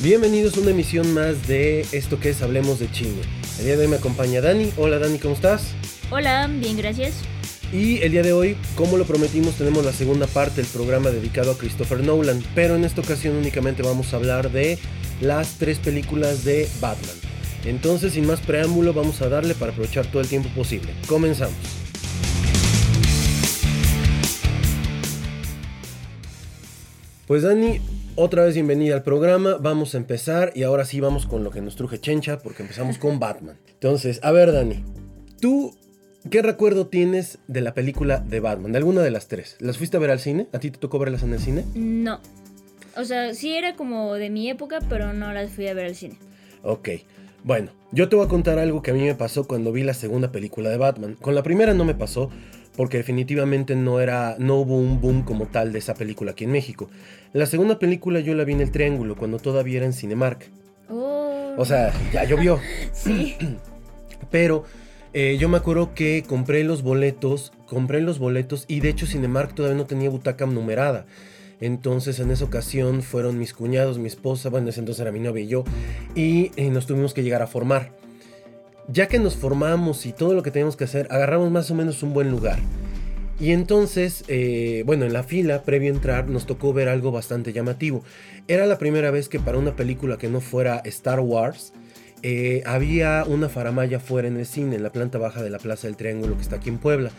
Bienvenidos a una emisión más de esto que es Hablemos de Chile. El día de hoy me acompaña Dani. Hola Dani, ¿cómo estás? Hola, bien, gracias. Y el día de hoy, como lo prometimos, tenemos la segunda parte del programa dedicado a Christopher Nolan, pero en esta ocasión únicamente vamos a hablar de las tres películas de Batman. Entonces, sin más preámbulo, vamos a darle para aprovechar todo el tiempo posible. Comenzamos. Pues Dani, otra vez bienvenida al programa. Vamos a empezar y ahora sí vamos con lo que nos truje Chencha porque empezamos con Batman. Entonces, a ver Dani, ¿tú qué recuerdo tienes de la película de Batman? De alguna de las tres. ¿Las fuiste a ver al cine? ¿A ti te tocó verlas en el cine? No. O sea, sí era como de mi época, pero no las fui a ver al cine. Ok. Bueno, yo te voy a contar algo que a mí me pasó cuando vi la segunda película de Batman. Con la primera no me pasó porque definitivamente no era no hubo un boom como tal de esa película aquí en México. La segunda película yo la vi en el Triángulo cuando todavía era en Cinemark. Oh. O sea, ya llovió. sí. Pero eh, yo me acuerdo que compré los boletos, compré los boletos y de hecho Cinemark todavía no tenía butaca numerada. Entonces en esa ocasión fueron mis cuñados, mi esposa, bueno, en ese entonces era mi novia y yo, y eh, nos tuvimos que llegar a formar. Ya que nos formamos y todo lo que teníamos que hacer, agarramos más o menos un buen lugar. Y entonces, eh, bueno, en la fila, previo entrar, nos tocó ver algo bastante llamativo. Era la primera vez que para una película que no fuera Star Wars, eh, había una faramaya fuera en el cine, en la planta baja de la Plaza del Triángulo que está aquí en Puebla.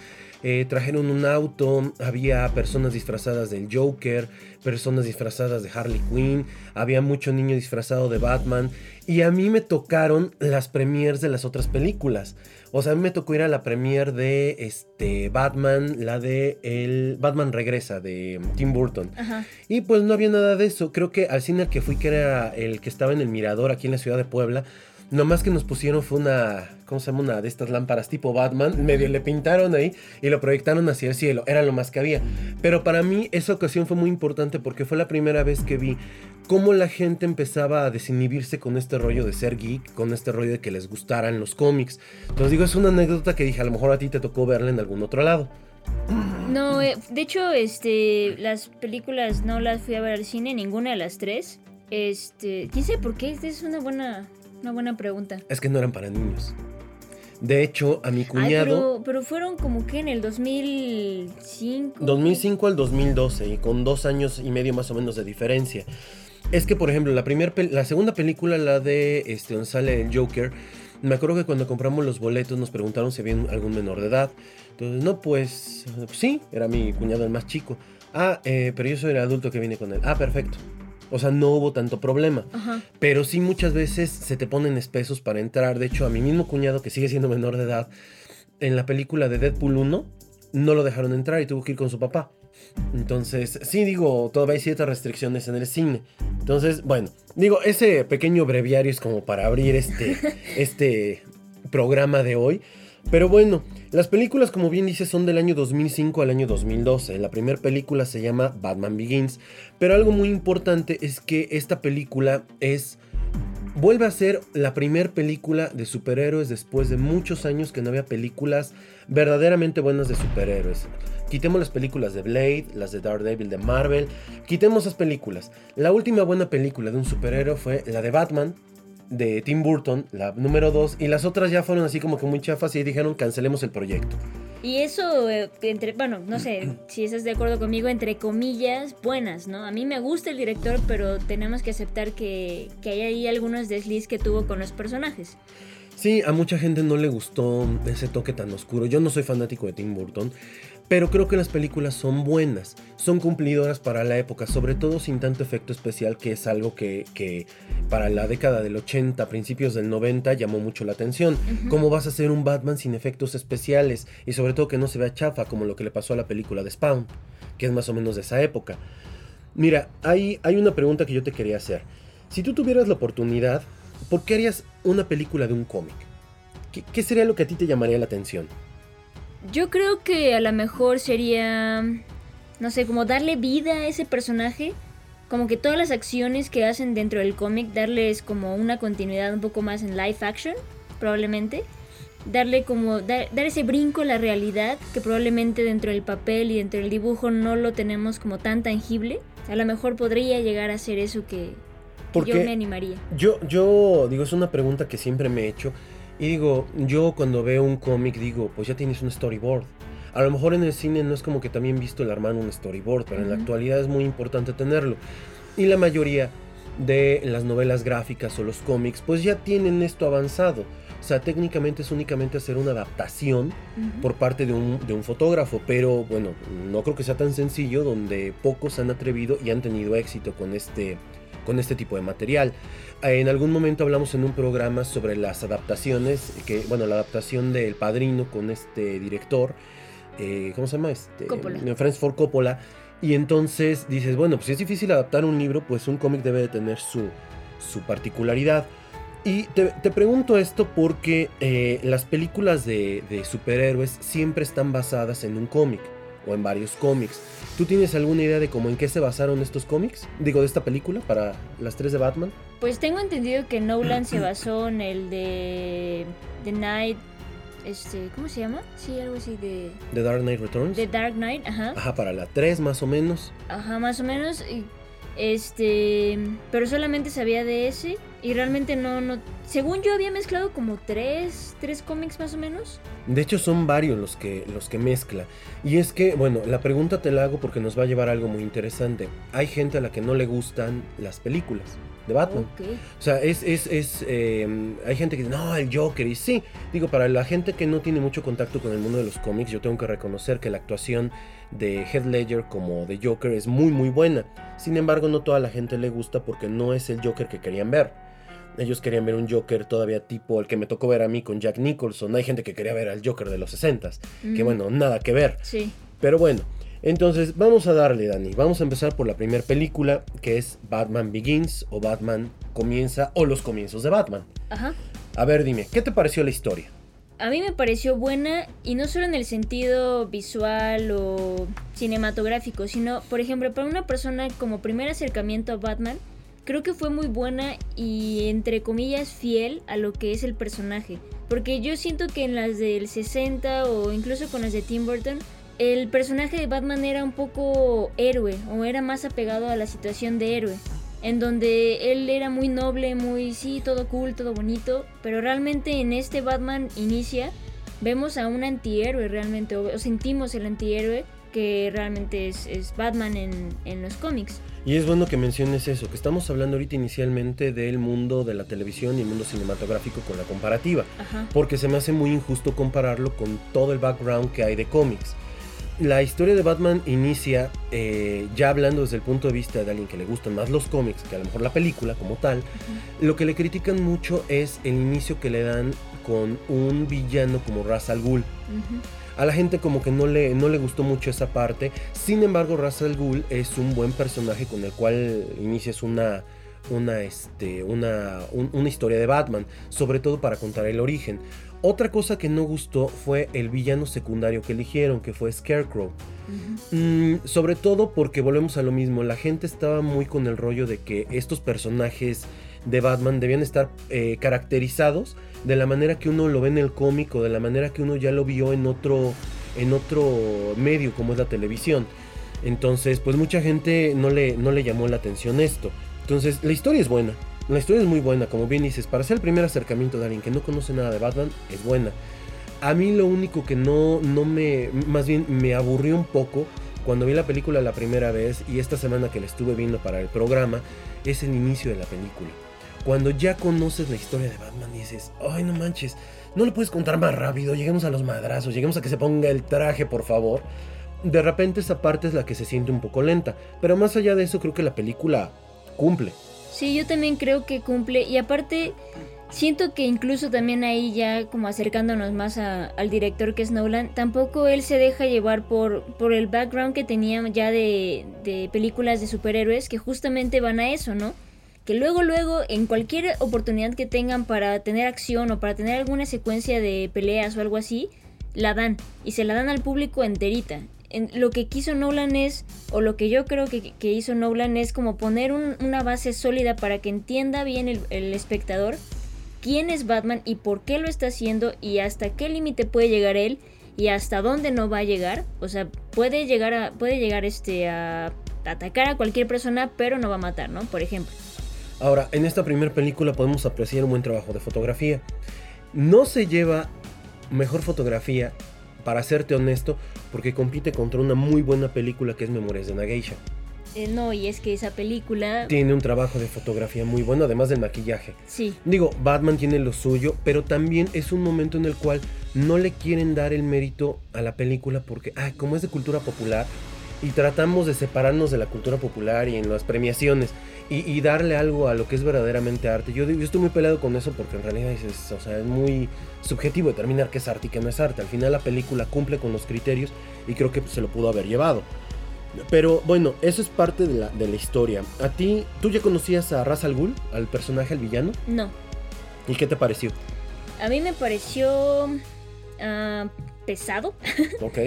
Eh, trajeron un auto, había personas disfrazadas del Joker, personas disfrazadas de Harley Quinn, había mucho niño disfrazado de Batman y a mí me tocaron las premiers de las otras películas. O sea, a mí me tocó ir a la premier de este Batman, la de el Batman Regresa de Tim Burton. Ajá. Y pues no había nada de eso. Creo que al cine al que fui, que era el que estaba en el Mirador aquí en la ciudad de Puebla, Nomás que nos pusieron fue una, ¿cómo se llama? Una de estas lámparas tipo Batman. Medio le pintaron ahí y lo proyectaron hacia el cielo. Era lo más que había. Pero para mí esa ocasión fue muy importante porque fue la primera vez que vi cómo la gente empezaba a desinhibirse con este rollo de ser geek, con este rollo de que les gustaran los cómics. Entonces digo, es una anécdota que dije, a lo mejor a ti te tocó verla en algún otro lado. No, eh, de hecho, este, las películas no las fui a ver al cine, ninguna de las tres. Este, quién por qué, esta es una buena, una buena pregunta. Es que no eran para niños. De hecho, a mi Ay, cuñado... pero, pero fueron como que en el 2005. 2005 al 2012 y con dos años y medio más o menos de diferencia. Es que, por ejemplo, la, primer la segunda película, la de este, donde sale el Joker, me acuerdo que cuando compramos los boletos nos preguntaron si había algún menor de edad. Entonces, no, pues sí, era mi cuñado el más chico. Ah, eh, pero yo soy el adulto que viene con él. Ah, perfecto. O sea, no hubo tanto problema. Ajá. Pero sí muchas veces se te ponen espesos para entrar. De hecho, a mi mismo cuñado, que sigue siendo menor de edad, en la película de Deadpool 1, no lo dejaron entrar y tuvo que ir con su papá. Entonces, sí digo, todavía hay ciertas restricciones en el cine. Entonces, bueno, digo, ese pequeño breviario es como para abrir este, este programa de hoy. Pero bueno, las películas, como bien dice, son del año 2005 al año 2012. La primera película se llama Batman Begins. Pero algo muy importante es que esta película es vuelve a ser la primera película de superhéroes después de muchos años que no había películas verdaderamente buenas de superhéroes. Quitemos las películas de Blade, las de Daredevil de Marvel, quitemos esas películas. La última buena película de un superhéroe fue la de Batman de Tim Burton, la número 2, y las otras ya fueron así como que muy chafas y dijeron cancelemos el proyecto. Y eso, eh, entre, bueno, no sé si estás de acuerdo conmigo, entre comillas, buenas, ¿no? A mí me gusta el director, pero tenemos que aceptar que, que hay ahí algunos desliz que tuvo con los personajes. Sí, a mucha gente no le gustó ese toque tan oscuro. Yo no soy fanático de Tim Burton, pero creo que las películas son buenas, son cumplidoras para la época, sobre todo sin tanto efecto especial, que es algo que, que para la década del 80, principios del 90 llamó mucho la atención. ¿Cómo vas a hacer un Batman sin efectos especiales? Y sobre todo que no se vea chafa, como lo que le pasó a la película de Spawn, que es más o menos de esa época. Mira, hay, hay una pregunta que yo te quería hacer. Si tú tuvieras la oportunidad, ¿por qué harías una película de un cómic? ¿Qué, qué sería lo que a ti te llamaría la atención? Yo creo que a lo mejor sería, no sé, como darle vida a ese personaje. Como que todas las acciones que hacen dentro del cómic, darles como una continuidad un poco más en live action, probablemente. Darle como, dar, dar ese brinco a la realidad que probablemente dentro del papel y dentro del dibujo no lo tenemos como tan tangible. A lo mejor podría llegar a ser eso que, Porque yo me animaría. Yo, yo digo, es una pregunta que siempre me he hecho. Y digo, yo cuando veo un cómic digo, pues ya tienes un storyboard. A lo mejor en el cine no es como que también visto el armar un storyboard, pero en la actualidad es muy importante tenerlo. Y la mayoría de las novelas gráficas o los cómics, pues ya tienen esto avanzado. O sea, técnicamente es únicamente hacer una adaptación por parte de un, de un fotógrafo, pero bueno, no creo que sea tan sencillo donde pocos han atrevido y han tenido éxito con este, con este tipo de material. Eh, En algún momento hablamos en un programa sobre las adaptaciones, que bueno, la adaptación del Padrino con este director, eh, ¿cómo se llama? Este, Coppola. Ford Coppola. Y entonces dices, bueno, pues si es difícil adaptar un libro, pues un cómic debe de tener su, su particularidad. Y te, te pregunto esto porque eh, las películas de, de superhéroes siempre están basadas en un cómic o en varios cómics. ¿Tú tienes alguna idea de cómo en qué se basaron estos cómics? Digo, de esta película para las tres de Batman. Pues tengo entendido que Nolan se basó en el de The Night, este, ¿cómo se llama? Sí, algo así de The Dark Knight Returns. The Dark Knight, ajá. Ajá, para la 3 más o menos. Ajá, más o menos. y, Este, pero solamente sabía de ese y realmente no, no. Según yo había mezclado como tres, tres cómics más o menos. De hecho son varios los que, los que mezcla. Y es que, bueno, la pregunta te la hago porque nos va a llevar a algo muy interesante. Hay gente a la que no le gustan las películas de Batman. O sea, es, es, es eh, hay gente que dice, no, el Joker, y sí, digo, para la gente que no tiene mucho contacto con el mundo de los cómics, yo tengo que reconocer que la actuación de Heath Ledger como de Joker es muy, muy buena. Sin embargo, no toda la gente le gusta porque no es el Joker que querían ver. Ellos querían ver un Joker todavía tipo el que me tocó ver a mí con Jack Nicholson. Hay gente que quería ver al Joker de los 60s, que Mm, bueno, nada que ver. Sí. Pero bueno, entonces vamos a darle, Dani. Vamos a empezar por la primera película, que es Batman Begins o Batman Comienza o los comienzos de Batman. Ajá. A ver, dime, ¿qué te pareció la historia? A mí me pareció buena y no solo en el sentido visual o cinematográfico, sino, por ejemplo, para una persona como primer acercamiento a Batman, creo que fue muy buena y entre comillas fiel a lo que es el personaje. Porque yo siento que en las del 60 o incluso con las de Tim Burton, el personaje de Batman era un poco héroe o era más apegado a la situación de héroe. En donde él era muy noble, muy sí, todo cool, todo bonito. Pero realmente en este Batman inicia, vemos a un antihéroe realmente, o, sentimos el antihéroe que realmente es, es Batman en, en los cómics. Y es bueno que menciones eso, que estamos hablando ahorita inicialmente del mundo de la televisión y el mundo cinematográfico con la comparativa, Ajá. porque se me hace muy injusto compararlo con todo el background que hay de cómics. La historia de Batman inicia, eh, ya hablando desde el punto de vista de alguien que le gustan más los cómics que a lo mejor la película como tal, lo que le critican mucho es el inicio que le dan con un villano como Ra's al Ghul. A la gente como que no le, no le gustó mucho esa parte. Sin embargo, Ra's al Ghul es un buen personaje con el cual inicias una, una, este, una, un- una historia de Batman, sobre todo para contar el origen. Otra cosa que no gustó fue el villano secundario que eligieron, que fue Scarecrow. Mm, sobre todo porque volvemos a lo mismo, la gente estaba muy con el rollo de que estos personajes de Batman debían estar eh, caracterizados de la manera que uno lo ve en el cómic o de la manera que uno ya lo vio en otro, en otro medio como es la televisión. Entonces, pues mucha gente no le, no le llamó la atención esto. Entonces, la historia es buena. La historia es muy buena, como bien dices, para ser el primer acercamiento de alguien que no conoce nada de Batman, es buena. A mí lo único que no, no me, más bien me aburrió un poco cuando vi la película la primera vez y esta semana que la estuve viendo para el programa, es el inicio de la película. Cuando ya conoces la historia de Batman y dices, ay no manches, no lo puedes contar más rápido, lleguemos a los madrazos, lleguemos a que se ponga el traje, por favor. De repente esa parte es la que se siente un poco lenta, pero más allá de eso creo que la película cumple. Sí, yo también creo que cumple. Y aparte, siento que incluso también ahí ya como acercándonos más al director que es Nolan, tampoco él se deja llevar por, por el background que tenía ya de, de películas de superhéroes que justamente van a eso, ¿no? Que luego, luego, en cualquier oportunidad que tengan para tener acción o para tener alguna secuencia de peleas o algo así, la dan. Y se la dan al público enterita. Lo que quiso Nolan es, o lo que yo creo que, hizo Nolan es como poner un- una base sólida para que entienda bien el, el espectador quién es Batman y por qué lo está haciendo y hasta qué límite puede llegar él y hasta dónde no va a llegar. O sea, puede llegar a, puede llegar este a atacar a cualquier persona, pero no va a matar, ¿no? Por ejemplo. Ahora, en esta primera película podemos apreciar un buen trabajo de fotografía. No se lleva mejor fotografía, para serte honesto, porque compite contra una muy buena película que es Memorias de una Geisha. Eh, no, y es que esa película... Tiene un trabajo de fotografía muy bueno, además del maquillaje. Sí. Digo, Batman tiene lo suyo, pero también es un momento en el cual no le quieren dar el mérito a la película porque, ah, como es de cultura popular, y tratamos de separarnos de la cultura popular y en las premiaciones y, darle algo a lo que es verdaderamente arte. Yo, yo, estoy muy peleado con eso porque en realidad es, o sea, es muy subjetivo determinar qué es arte y qué no es arte. Al final la película cumple con los criterios y creo que se lo pudo haber llevado. Pero bueno, eso es parte de la, de la historia. ¿A ti, tú ya conocías a Ra's al Ghul, al personaje, al villano? No. ¿Y qué te pareció? A mí me pareció ah, pesado. Ok.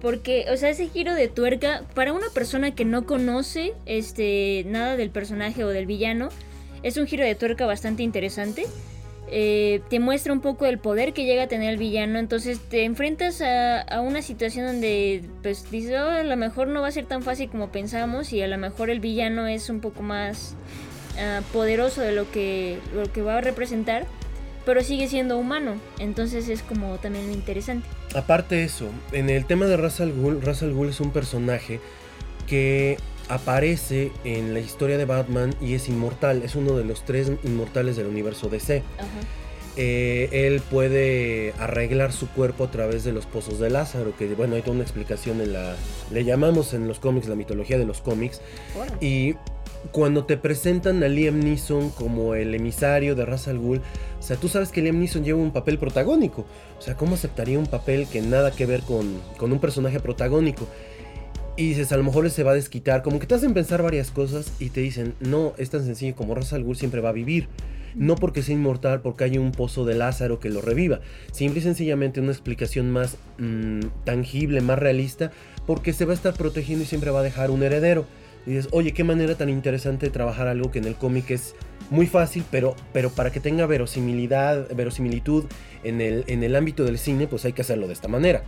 Porque, o sea, ese giro de tuerca, para una persona que no conoce este, nada del personaje o del villano, es un giro de tuerca bastante interesante. Eh, te muestra un poco el poder que llega a tener el villano. Entonces te enfrentas a, una situación donde pues dices, oh, a lo mejor no va a ser tan fácil como pensamos y a lo mejor el villano es un poco más ah, poderoso de lo que, lo que va a representar, pero sigue siendo humano. Entonces es como también interesante. Aparte de eso, en el tema de Ra's al Ghul, Ra's al Ghul es un personaje que aparece en la historia de Batman y es inmortal. Es uno de los tres inmortales del universo DC. Eh, él puede arreglar su cuerpo a través de los pozos de Lázaro, que bueno, hay toda una explicación en la... Le llamamos en los cómics la mitología de los cómics. Y cuando te presentan a Liam Neeson como el emisario de Ra's al Ghul, o sea, tú sabes que Liam Neeson lleva un papel protagónico. O sea, ¿cómo aceptaría un papel que nada que ver con, con un personaje protagónico? Y dices, a lo mejor se va a desquitar. Como que te hacen pensar varias cosas y te dicen, no, es tan sencillo como Ra's al Ghul siempre va a vivir. No porque sea inmortal, porque hay un pozo de Lázaro que lo reviva. Simple y sencillamente una explicación más mm, tangible, más realista, porque se va a estar protegiendo y siempre va a dejar un heredero. Y dices, oye, qué manera tan interesante de trabajar algo que en el cómic es muy fácil, pero, pero para que tenga verosimilidad, verosimilitud en el, en el ámbito del cine, pues hay que hacerlo de esta manera.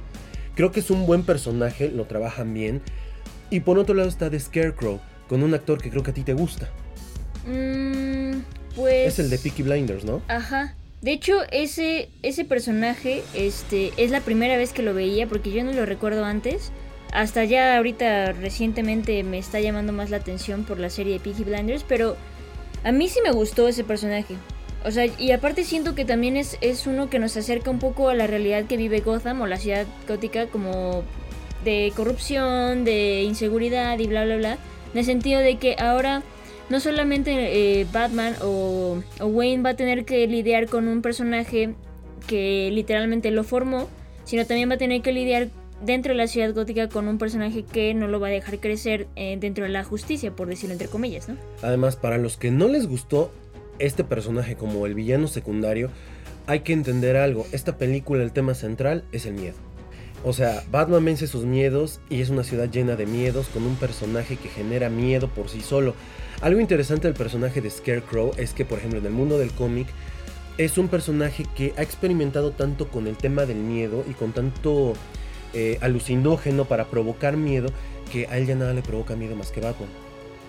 Creo que es un buen personaje, lo trabajan bien. Y por otro lado está The Scarecrow, con un actor que creo que a ti te gusta. Mm, pues... Es el de Peaky Blinders, ¿no? Ajá. De hecho, ese, ese personaje este, es la primera vez que lo veía porque yo no lo recuerdo antes. Hasta ya ahorita recientemente me está llamando más la atención por la serie de Peaky Blinders, pero a mí sí me gustó ese personaje. O sea, y aparte siento que también es, es uno que nos acerca un poco a la realidad que vive Gotham o la ciudad gótica como de corrupción, de inseguridad y bla, bla, bla. En el sentido de que ahora no solamente eh, Batman o, o, Wayne va a tener que lidiar con un personaje que literalmente lo formó, sino también va a tener que lidiar dentro de la ciudad gótica con un personaje que no lo va a dejar crecer eh, dentro de la justicia, por decirlo entre comillas, ¿no? Además, para los que no les gustó este personaje como el villano secundario, hay que entender algo. Esta película, el tema central es el miedo. O sea, Batman vence sus miedos y es una ciudad llena de miedos con un personaje que genera miedo por sí solo. Algo interesante del personaje de Scarecrow es que, por ejemplo, en el mundo del cómic, es un personaje que ha experimentado tanto con el tema del miedo y con tanto eh, alucinógeno para provocar miedo que a él ya nada le provoca miedo más que Batman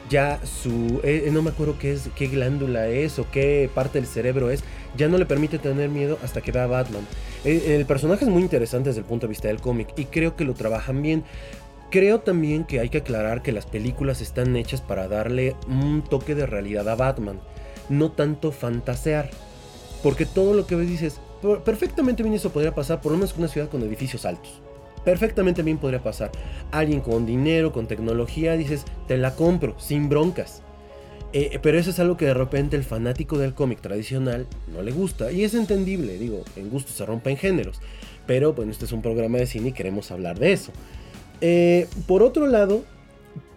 ya su, eh, no me acuerdo qué es, qué glándula es o qué parte del cerebro es, ya no le permite tener miedo hasta que ve a Batman. Eh, el, personaje es muy interesante desde el punto de vista del cómic y creo que lo trabajan bien. Creo también que hay que aclarar que las películas están hechas para darle un toque de realidad a Batman, no tanto fantasear. Porque todo lo que ves dices, perfectamente bien eso podría pasar por lo menos en una ciudad con edificios altos perfectamente bien podría pasar. Alguien con dinero, con tecnología, dices, te la compro, sin broncas. Eh, pero eso es algo que de repente el fanático del cómic tradicional no le gusta. Y es entendible, digo, en gusto se rompen géneros. Pero bueno, este es un programa de cine y queremos hablar de eso. Eh, por otro lado,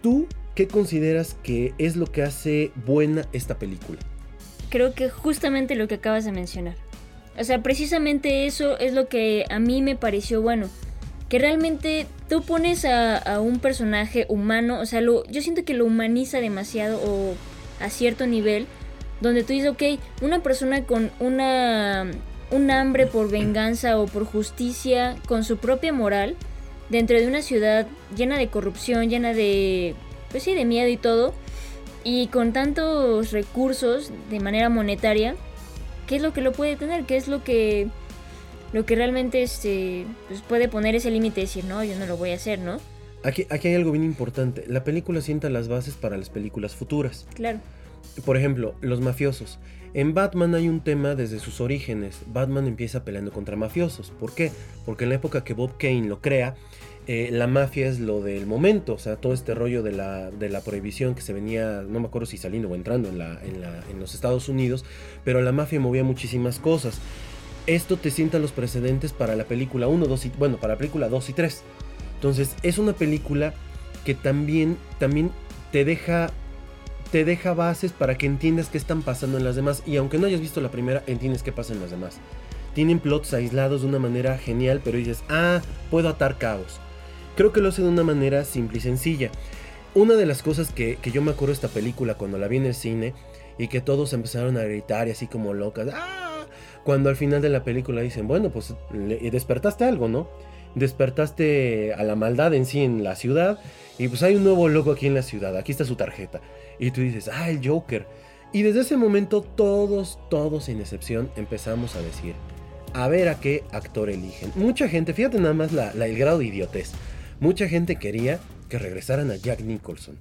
¿tú qué consideras que es lo que hace buena esta película? Creo que justamente lo que acabas de mencionar. O sea, precisamente eso es lo que a mí me pareció bueno que realmente tú pones a, un personaje humano, o sea, lo, yo siento que lo humaniza demasiado o a cierto nivel, donde tú dices, ok, una persona con una, un hambre por venganza o por justicia, con su propia moral, dentro de una ciudad llena de corrupción, llena de, pues sí, de miedo y todo, Y con tantos recursos de manera monetaria, ¿qué es lo que lo puede tener? ¿Qué es lo que lo que realmente este, pues puede poner ese límite y decir, no, yo no lo voy a hacer, ¿no? Aquí, aquí hay algo bien importante. La película sienta las bases para las películas futuras. Claro. Por ejemplo, los mafiosos. En Batman hay un tema desde sus orígenes. Batman empieza peleando contra mafiosos. ¿Por qué? Porque en la época que Bob Kane lo crea, eh, la mafia es lo del momento. O sea, todo este rollo de la, de la prohibición que se venía, no me acuerdo si saliendo o entrando en, la, en, la, en los Estados Unidos, pero la mafia movía muchísimas cosas. Esto te sienta los precedentes para la película 1, 2 y... Bueno, para la película 2 y 3. Entonces, es una película que también, también te deja te deja bases para que entiendas qué están pasando en las demás. Y aunque no hayas visto la primera, entiendes qué pasa en las demás. Tienen plots aislados de una manera genial, pero dices, ah, puedo atar caos. Creo que lo hace de una manera simple y sencilla. Una de las cosas que, yo me acuerdo de esta película cuando la vi en el cine y que todos empezaron a gritar y así como locas, ¡ah! Cuando al final de la película dicen, bueno, pues despertaste algo, ¿no? Despertaste a la maldad en sí en la ciudad y pues hay un nuevo loco aquí en la ciudad, aquí está su tarjeta. Y tú dices, ah, el Joker. Y desde ese momento todos, todos sin excepción empezamos a decir, a ver a qué actor eligen. Mucha gente, fíjate nada más la, el grado de idiotez. Mucha gente quería que regresaran a Jack Nicholson.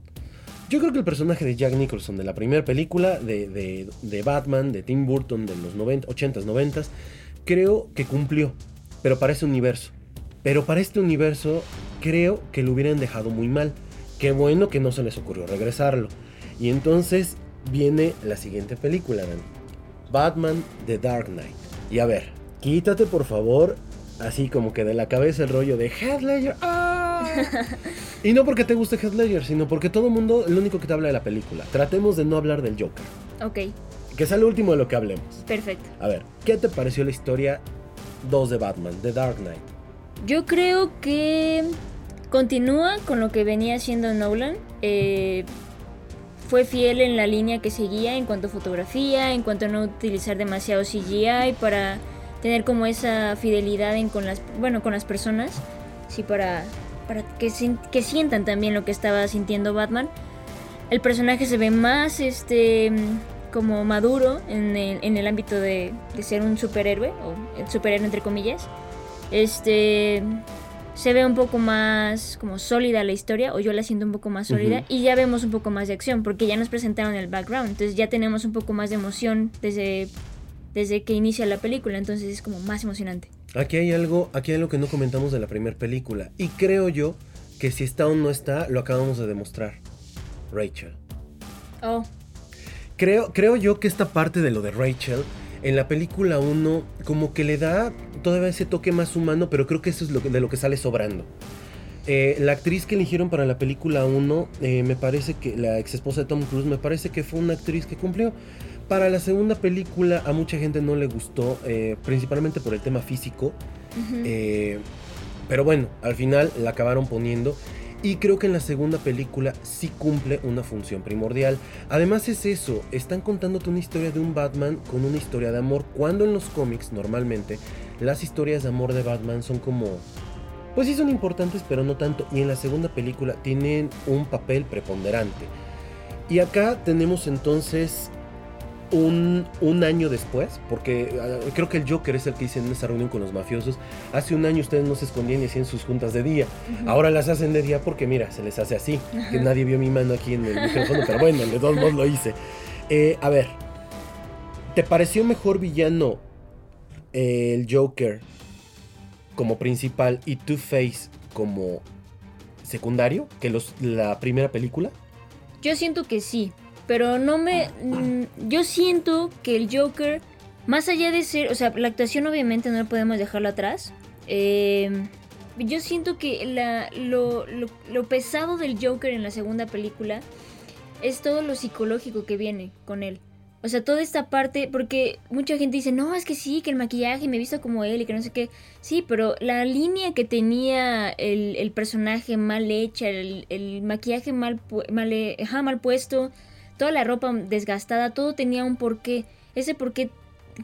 Yo creo que el personaje de Jack Nicholson de la primera película de, de, Batman, de Tim Burton de los 90, 80s, 90 creo que cumplió. Pero para ese universo. Pero para este universo creo que lo hubieran dejado muy mal. Qué bueno que no se les ocurrió regresarlo. Y entonces viene la siguiente película, Batman The Dark Knight. Y a ver, quítate por favor, así como que de la cabeza el rollo de. ¡ah! Y no porque te guste Heath Ledger, sino porque todo el mundo, lo único que te habla de la película. Tratemos de no hablar del Joker. Ok. Que sea lo último de lo que hablemos. Perfecto. A ver, ¿qué te pareció la historia 2 de Batman, The Dark Knight? Yo creo que continúa con lo que venía haciendo Nolan. Eh, fue fiel en la línea que seguía en cuanto a fotografía, en cuanto a no utilizar demasiado CGI para tener como esa fidelidad en con las bueno con las personas, sí para para que, que sientan también lo que estaba sintiendo Batman. El personaje se ve más este como maduro en el, en el ámbito de, de ser un superhéroe o superhéroe entre comillas. Este se ve un poco más como sólida la historia, o yo la siento un poco más sólida, y ya vemos un poco más de acción, porque ya nos presentaron el background, entonces ya tenemos un poco más de emoción desde, desde que inicia la película, entonces es como más emocionante. Aquí hay algo, aquí hay algo que no comentamos de la primera película, y creo yo que si está o no está, lo acabamos de demostrar. Rachel. Oh. Creo, creo yo que esta parte de lo de Rachel en la película 1 como que le da todavía ese toque más humano, pero creo que eso es lo de lo que sale sobrando. Eh, la actriz que eligieron para la película 1, eh, me parece que la ex esposa de Tom Cruise, me parece que fue una actriz que cumplió. Para la segunda película a mucha gente no le gustó, eh, principalmente por el tema físico. pero bueno, al final la acabaron poniendo. Y creo que en la segunda película sí cumple una función primordial. Además es eso, están contándote una historia de un Batman con una historia de amor, cuando en los cómics normalmente las historias de amor de Batman son como... Pues sí son importantes, pero no tanto. Y en la segunda película tienen un papel preponderante. Y acá tenemos entonces un, un, año después, porque ah, creo que el Joker es el que dice en esa reunión con los mafiosos, hace un año ustedes no se escondían y hacían sus juntas de día, ahora las hacen de día porque mira, se les hace así, que nadie vio mi mano aquí en el micrófono, pero bueno, de todos modos lo hice. Eh, a ver, ¿te pareció mejor villano el Joker como principal y Two-Face como secundario que los, la primera película? Yo siento que sí, pero no me... Mm, yo siento que el Joker, más allá de ser... O sea, la actuación obviamente no podemos dejarlo atrás. Em, yo siento que la, lo, lo, pesado del Joker en la segunda película es todo lo psicológico que viene con él. O sea, toda esta parte, porque mucha gente dice, no, es que sí, que el maquillaje me he visto como él y que no sé qué. Sí, pero la línea que tenía el, el personaje mal hecha, el, el maquillaje mal, mal, mal puesto, toda la ropa desgastada, todo tenía un porqué. Ese porqué,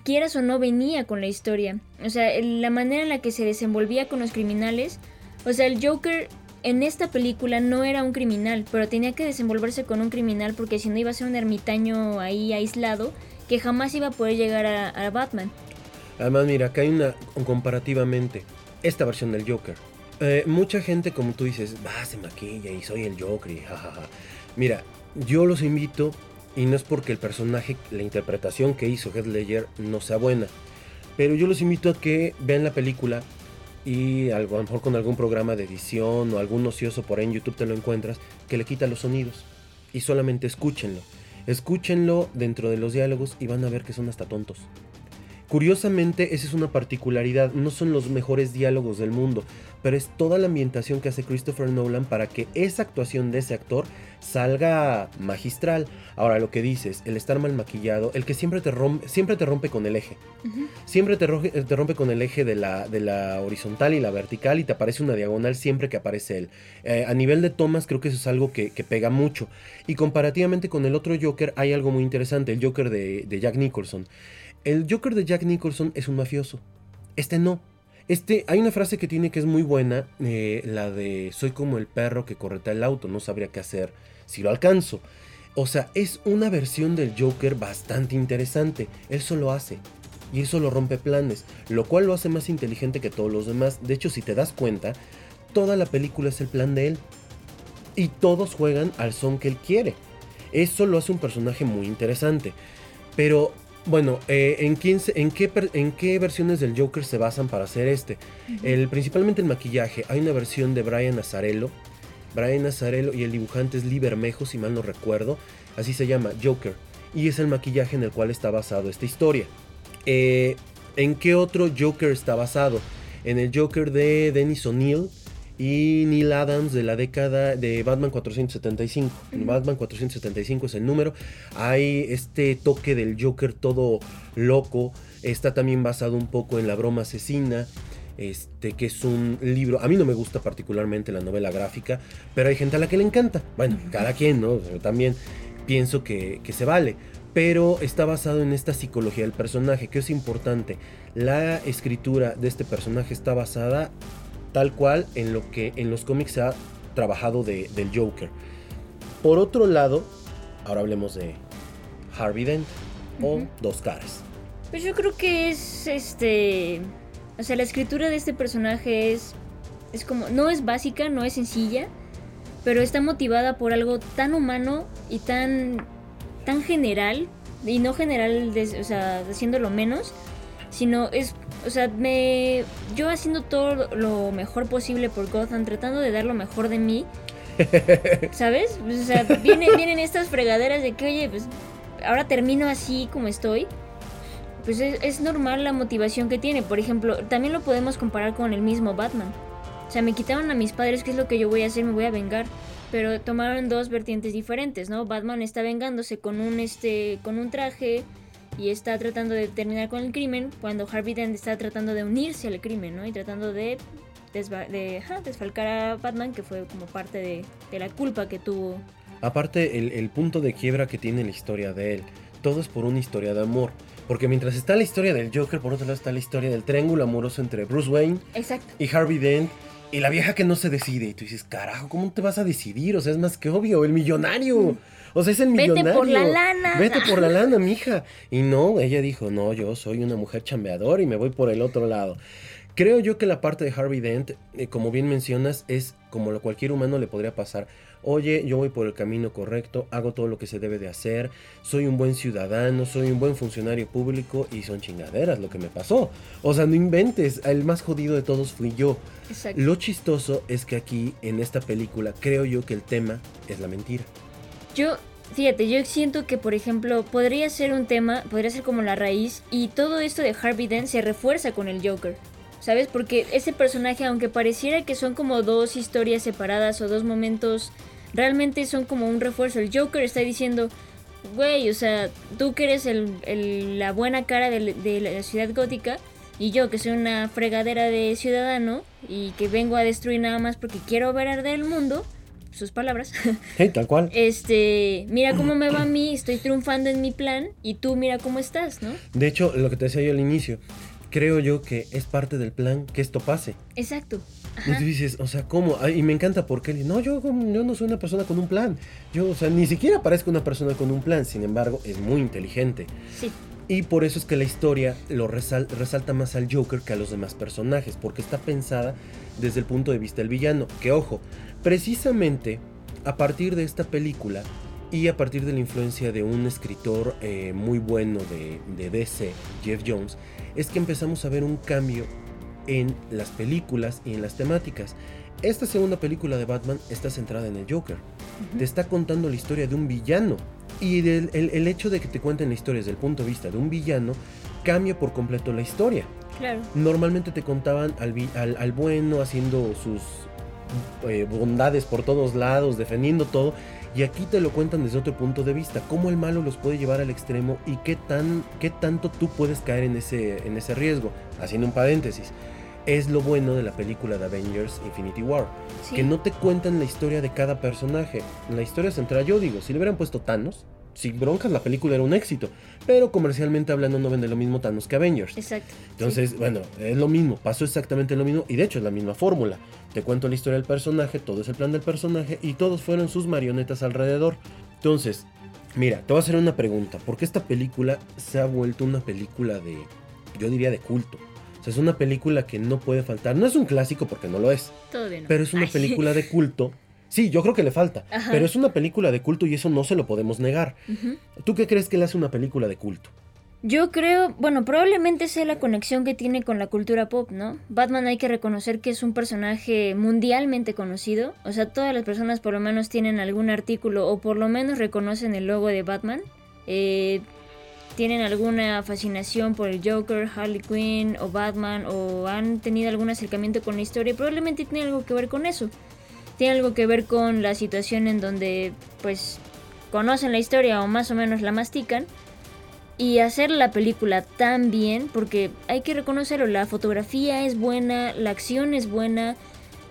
quieras o no, venía con la historia. O sea, la manera en la que se desenvolvía con los criminales. O sea, el Joker en esta película no era un criminal, pero tenía que desenvolverse con un criminal porque si no iba a ser un ermitaño ahí aislado que jamás iba a poder llegar a, Batman. Además, mira, acá hay una comparativamente esta versión del Joker. Eh, mucha gente, como tú dices, va, se maquilla y soy el Joker jajaja. Mira, yo los invito, y no es porque el personaje, la interpretación que hizo Heath no sea buena, pero yo los invito a que vean la película y a lo mejor con algún programa de edición o algún ocioso por ahí en YouTube te lo encuentras que le quita los sonidos y solamente escúchenlo. Escúchenlo dentro de los diálogos y van a ver que son hasta tontos. Curiosamente, esa es una particularidad, no son los mejores diálogos del mundo, pero es toda la ambientación que hace Christopher Nolan para que esa actuación de ese actor salga magistral. Ahora, lo que dices, el estar mal maquillado, el que siempre te rompe, siempre te rompe con el eje. Siempre te, rompe con el eje de la, de la, horizontal y la vertical y te aparece una diagonal siempre que aparece él. Eh, a nivel de tomas, creo que eso es algo que, pega mucho. Y comparativamente con el otro Joker, hay algo muy interesante, el Joker de, de Jack Nicholson. El Joker de Jack Nicholson es un mafioso. Este no. Este, hay una frase que tiene que es muy buena, eh, la de soy como el perro que correta el auto, no sabría qué hacer si lo alcanzo. O sea, es una versión del Joker bastante interesante. Él solo hace. Y eso lo rompe planes, lo cual lo hace más inteligente que todos los demás. De hecho, si te das cuenta, toda la película es el plan de él. Y todos juegan al son que él quiere. Eso lo hace un personaje muy interesante. Pero bueno, eh, ¿en, quién en, qué ¿en qué versiones del Joker se basan para hacer este? el, principalmente el maquillaje. Hay una versión de Brian Azarello. Brian Azarello y el dibujante es Lee Bermejo, si mal no recuerdo. Así se llama, Joker. Y es el maquillaje en el cual está basado esta historia. Eh, ¿En qué otro Joker está basado? En el Joker de Dennis O'Neill y Neil Adams de la década de Batman 475. Batman 475 es el número. Hay este toque del Joker todo loco. Está también basado un poco en La broma asesina. Este, que es un libro, a mí no me gusta particularmente la novela gráfica, pero hay gente a la que le encanta. Bueno, cada quien, ¿no? también pienso que, que se vale pero está basado en esta psicología del personaje, que es importante. La escritura de este personaje está basada tal cual en lo que en los cómics se ha trabajado de, del Joker. Por otro lado, ahora hablemos de Harvey Dent o Dos Caras. Pues yo creo que es este. O sea, la escritura de este personaje es. Es como. No es básica, no es sencilla. Pero está motivada por algo tan humano y tan. tan general. Y no general, o sea, haciéndolo menos. Sino es o sea, me. Yo haciendo todo lo mejor posible por Gotham, tratando de dar lo mejor de mí. ¿Sabes? O sea, vienen, estas fregaderas de que, oye, pues ahora termino así como estoy. Pues es, normal la motivación que tiene. Por ejemplo, también lo podemos comparar con el mismo Batman. O sea, me quitaron a mis padres, ¿qué es lo que yo voy a hacer? Me voy a vengar. Pero tomaron dos vertientes diferentes, ¿no? Batman está vengándose con un este. con un traje y está tratando de terminar con el crimen cuando Harvey Dent está tratando de unirse al crimen, ¿no? Y tratando de, desfalcar a Batman, que fue como parte de, la culpa que tuvo. Aparte, el, punto de quiebra que tiene la historia de él, todo es por una historia de amor. Porque mientras está la historia del Joker, por otro lado está la historia del triángulo amoroso entre Bruce Wayne y Harvey Dent. Y la vieja que no se decide. Y tú dices, carajo, ¿cómo te vas a decidir? O sea, es más que obvio, el millonario. O sea, es el millonario. Vete por la lana. Vete por la lana, mija. Y no, ella dijo, no, yo soy una mujer chambeadora y me voy por el otro lado. Creo yo que la parte de Harvey Dent, eh, como bien mencionas, es como lo cualquier humano le podría pasar. Oye, yo voy por el camino correcto, hago todo lo que se debe de hacer, soy un buen ciudadano, soy un buen funcionario público y son chingaderas lo que me pasó. O sea, no inventes, el más jodido de todos fui yo. Exacto. Lo chistoso es que aquí, en esta película, creo yo que el tema es la mentira. Yo, fíjate, yo siento que, por ejemplo, podría ser un tema, podría ser como la raíz, y todo esto de Harvey Dent se refuerza con el Joker. ¿Sabes? Porque ese personaje, aunque pareciera que son como dos historias separadas o dos momentos, realmente son como un refuerzo. El Joker está diciendo, güey, o sea, tú que eres el, la buena cara de, de, la ciudad gótica y yo que soy una fregadera de ciudadano y que vengo a destruir nada más porque quiero ver arder el mundo, sus palabras. Sí, tal cual. Este, mira cómo me va a mí, estoy triunfando en mi plan y tú mira cómo estás, ¿no? De hecho, lo que te decía yo al inicio, creo yo que es parte del plan que esto pase. Exacto. Y tú dices, o sea, ¿cómo? y me encanta porque no, yo, yo no soy una persona con un plan. Yo, o sea, ni siquiera parezco una persona con un plan. Sin embargo, es muy inteligente. Sí. Y por eso es que la historia lo resalta más al Joker que a los demás personajes, porque está pensada desde el punto de vista del villano. Que ojo, precisamente a partir de esta película y a partir de la influencia de un escritor eh, muy bueno de, de DC, Jeff Jones, es que empezamos a ver un cambio en las películas y en las temáticas. Esta segunda película de Batman está centrada en el Joker. Te está contando la historia de un villano. Y el, hecho de que te cuenten la historia desde el punto de vista de un villano cambia por completo la historia. Claro. Normalmente te contaban al, al, bueno haciendo sus eh, bondades por todos lados, defendiendo todo. Y aquí te lo cuentan desde otro punto de vista, cómo el malo los puede llevar al extremo y qué, tan, qué tanto tú puedes caer en ese, en ese riesgo. Haciendo un paréntesis, es lo bueno de la película de Avengers Infinity War, que no te cuentan la historia de cada personaje. La historia central, yo digo, si le hubieran puesto Thanos, sin broncas la película era un éxito, pero comercialmente hablando no vende lo mismo Thanos que Avengers. Exacto. Entonces, bueno, es lo mismo, pasó exactamente lo mismo y de hecho es la misma fórmula. Te cuento la historia del personaje, todo es el plan del personaje y todos fueron sus marionetas alrededor. Entonces, mira, te voy a hacer una pregunta, ¿por qué esta película se ha vuelto una película de, yo diría de culto? O sea, es una película que no puede faltar. No es un clásico porque no lo es. Todo bien. Pero es una película de culto Sí, yo creo que le falta. Pero es una película de culto y eso no se lo podemos negar. ¿Tú qué crees que le hace una película de culto? Yo creo, bueno, probablemente sea la conexión que tiene con la cultura pop, ¿no? Batman hay que reconocer que es un personaje mundialmente conocido. O sea, todas las personas por lo menos tienen algún artículo o por lo menos reconocen el logo de Batman. Eh, tienen alguna fascinación por el Joker, Harley Quinn o Batman o han tenido algún acercamiento con la historia. Probablemente tiene algo que ver con eso tiene algo que ver con la situación en donde pues conocen la historia o más o menos la mastican. Y hacer la película tan bien porque hay que reconocerlo, la fotografía es buena, la acción es buena,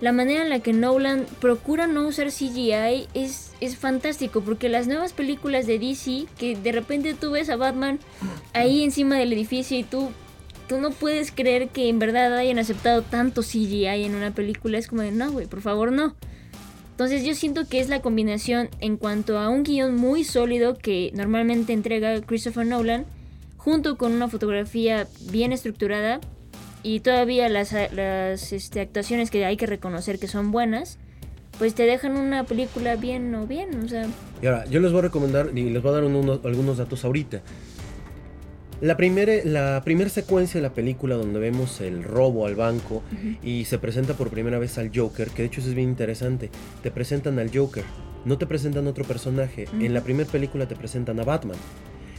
la manera en la que Nolan procura no usar CGI es, es fantástico porque las nuevas películas de DC que de repente tú ves a Batman ahí encima del edificio y tú tú no puedes creer que en verdad hayan aceptado tanto CGI en una película. Es como de, no, güey, por favor, no. Entonces yo siento que es la combinación en cuanto a un guion muy sólido que normalmente entrega Christopher Nolan, junto con una fotografía bien estructurada y todavía las, este, actuaciones que hay que reconocer que son buenas, pues te dejan una película bien o bien, o sea... Y ahora, yo les voy a recomendar y les voy a dar algunos datos ahorita. La primera la primer secuencia de la película donde vemos el robo al banco y se presenta por primera vez al Joker, que de hecho eso es bien interesante, te presentan al Joker, no te presentan otro personaje, en la primera película te presentan a Batman.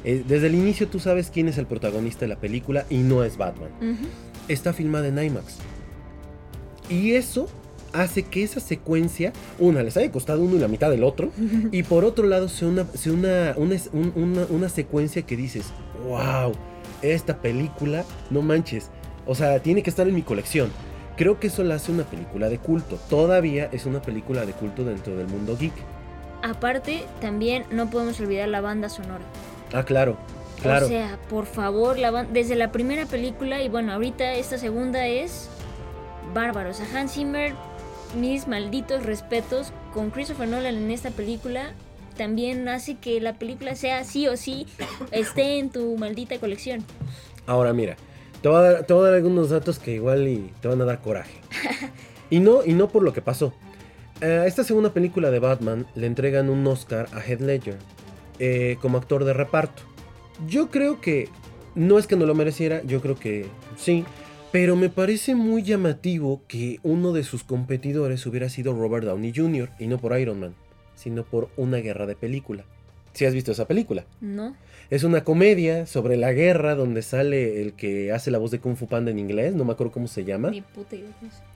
Eh, desde el inicio tú sabes quién es el protagonista de la película y no es Batman. Está filmada en IMAX. Y eso hace que esa secuencia, una, les haya costado uno y la mitad del otro, y por otro lado sea una, una, una, una, secuencia que dices, wow, esta película, no manches, o sea, tiene que estar en mi colección. Creo que eso la hace una película de culto. Todavía es una película de culto dentro del mundo geek. Aparte, también no podemos olvidar la banda sonora. Ah, claro. Claro. O sea, por favor, la desde la primera película y bueno, ahorita esta segunda es bárbaro. O sea, Hans Zimmer mis malditos respetos con Christopher Nolan en esta película también hace que la película sea sí o sí esté en tu maldita colección. Ahora mira, te voy a dar, algunos datos que igual y te van a dar coraje. y, no, y no por lo que pasó. A esta segunda película de Batman le entregan un Oscar a Heath Ledger eh, como actor de reparto. Yo creo que no es que no lo mereciera, yo creo que sí. Pero me parece muy llamativo que uno de sus competidores hubiera sido Robert Downey Jr. y no por Iron Man, sino por una guerra de película. ¿Sí has visto esa película? No. Es una comedia sobre la guerra donde sale el que hace la voz de Kung Fu Panda en inglés, no me acuerdo cómo se llama. Ni puta idea.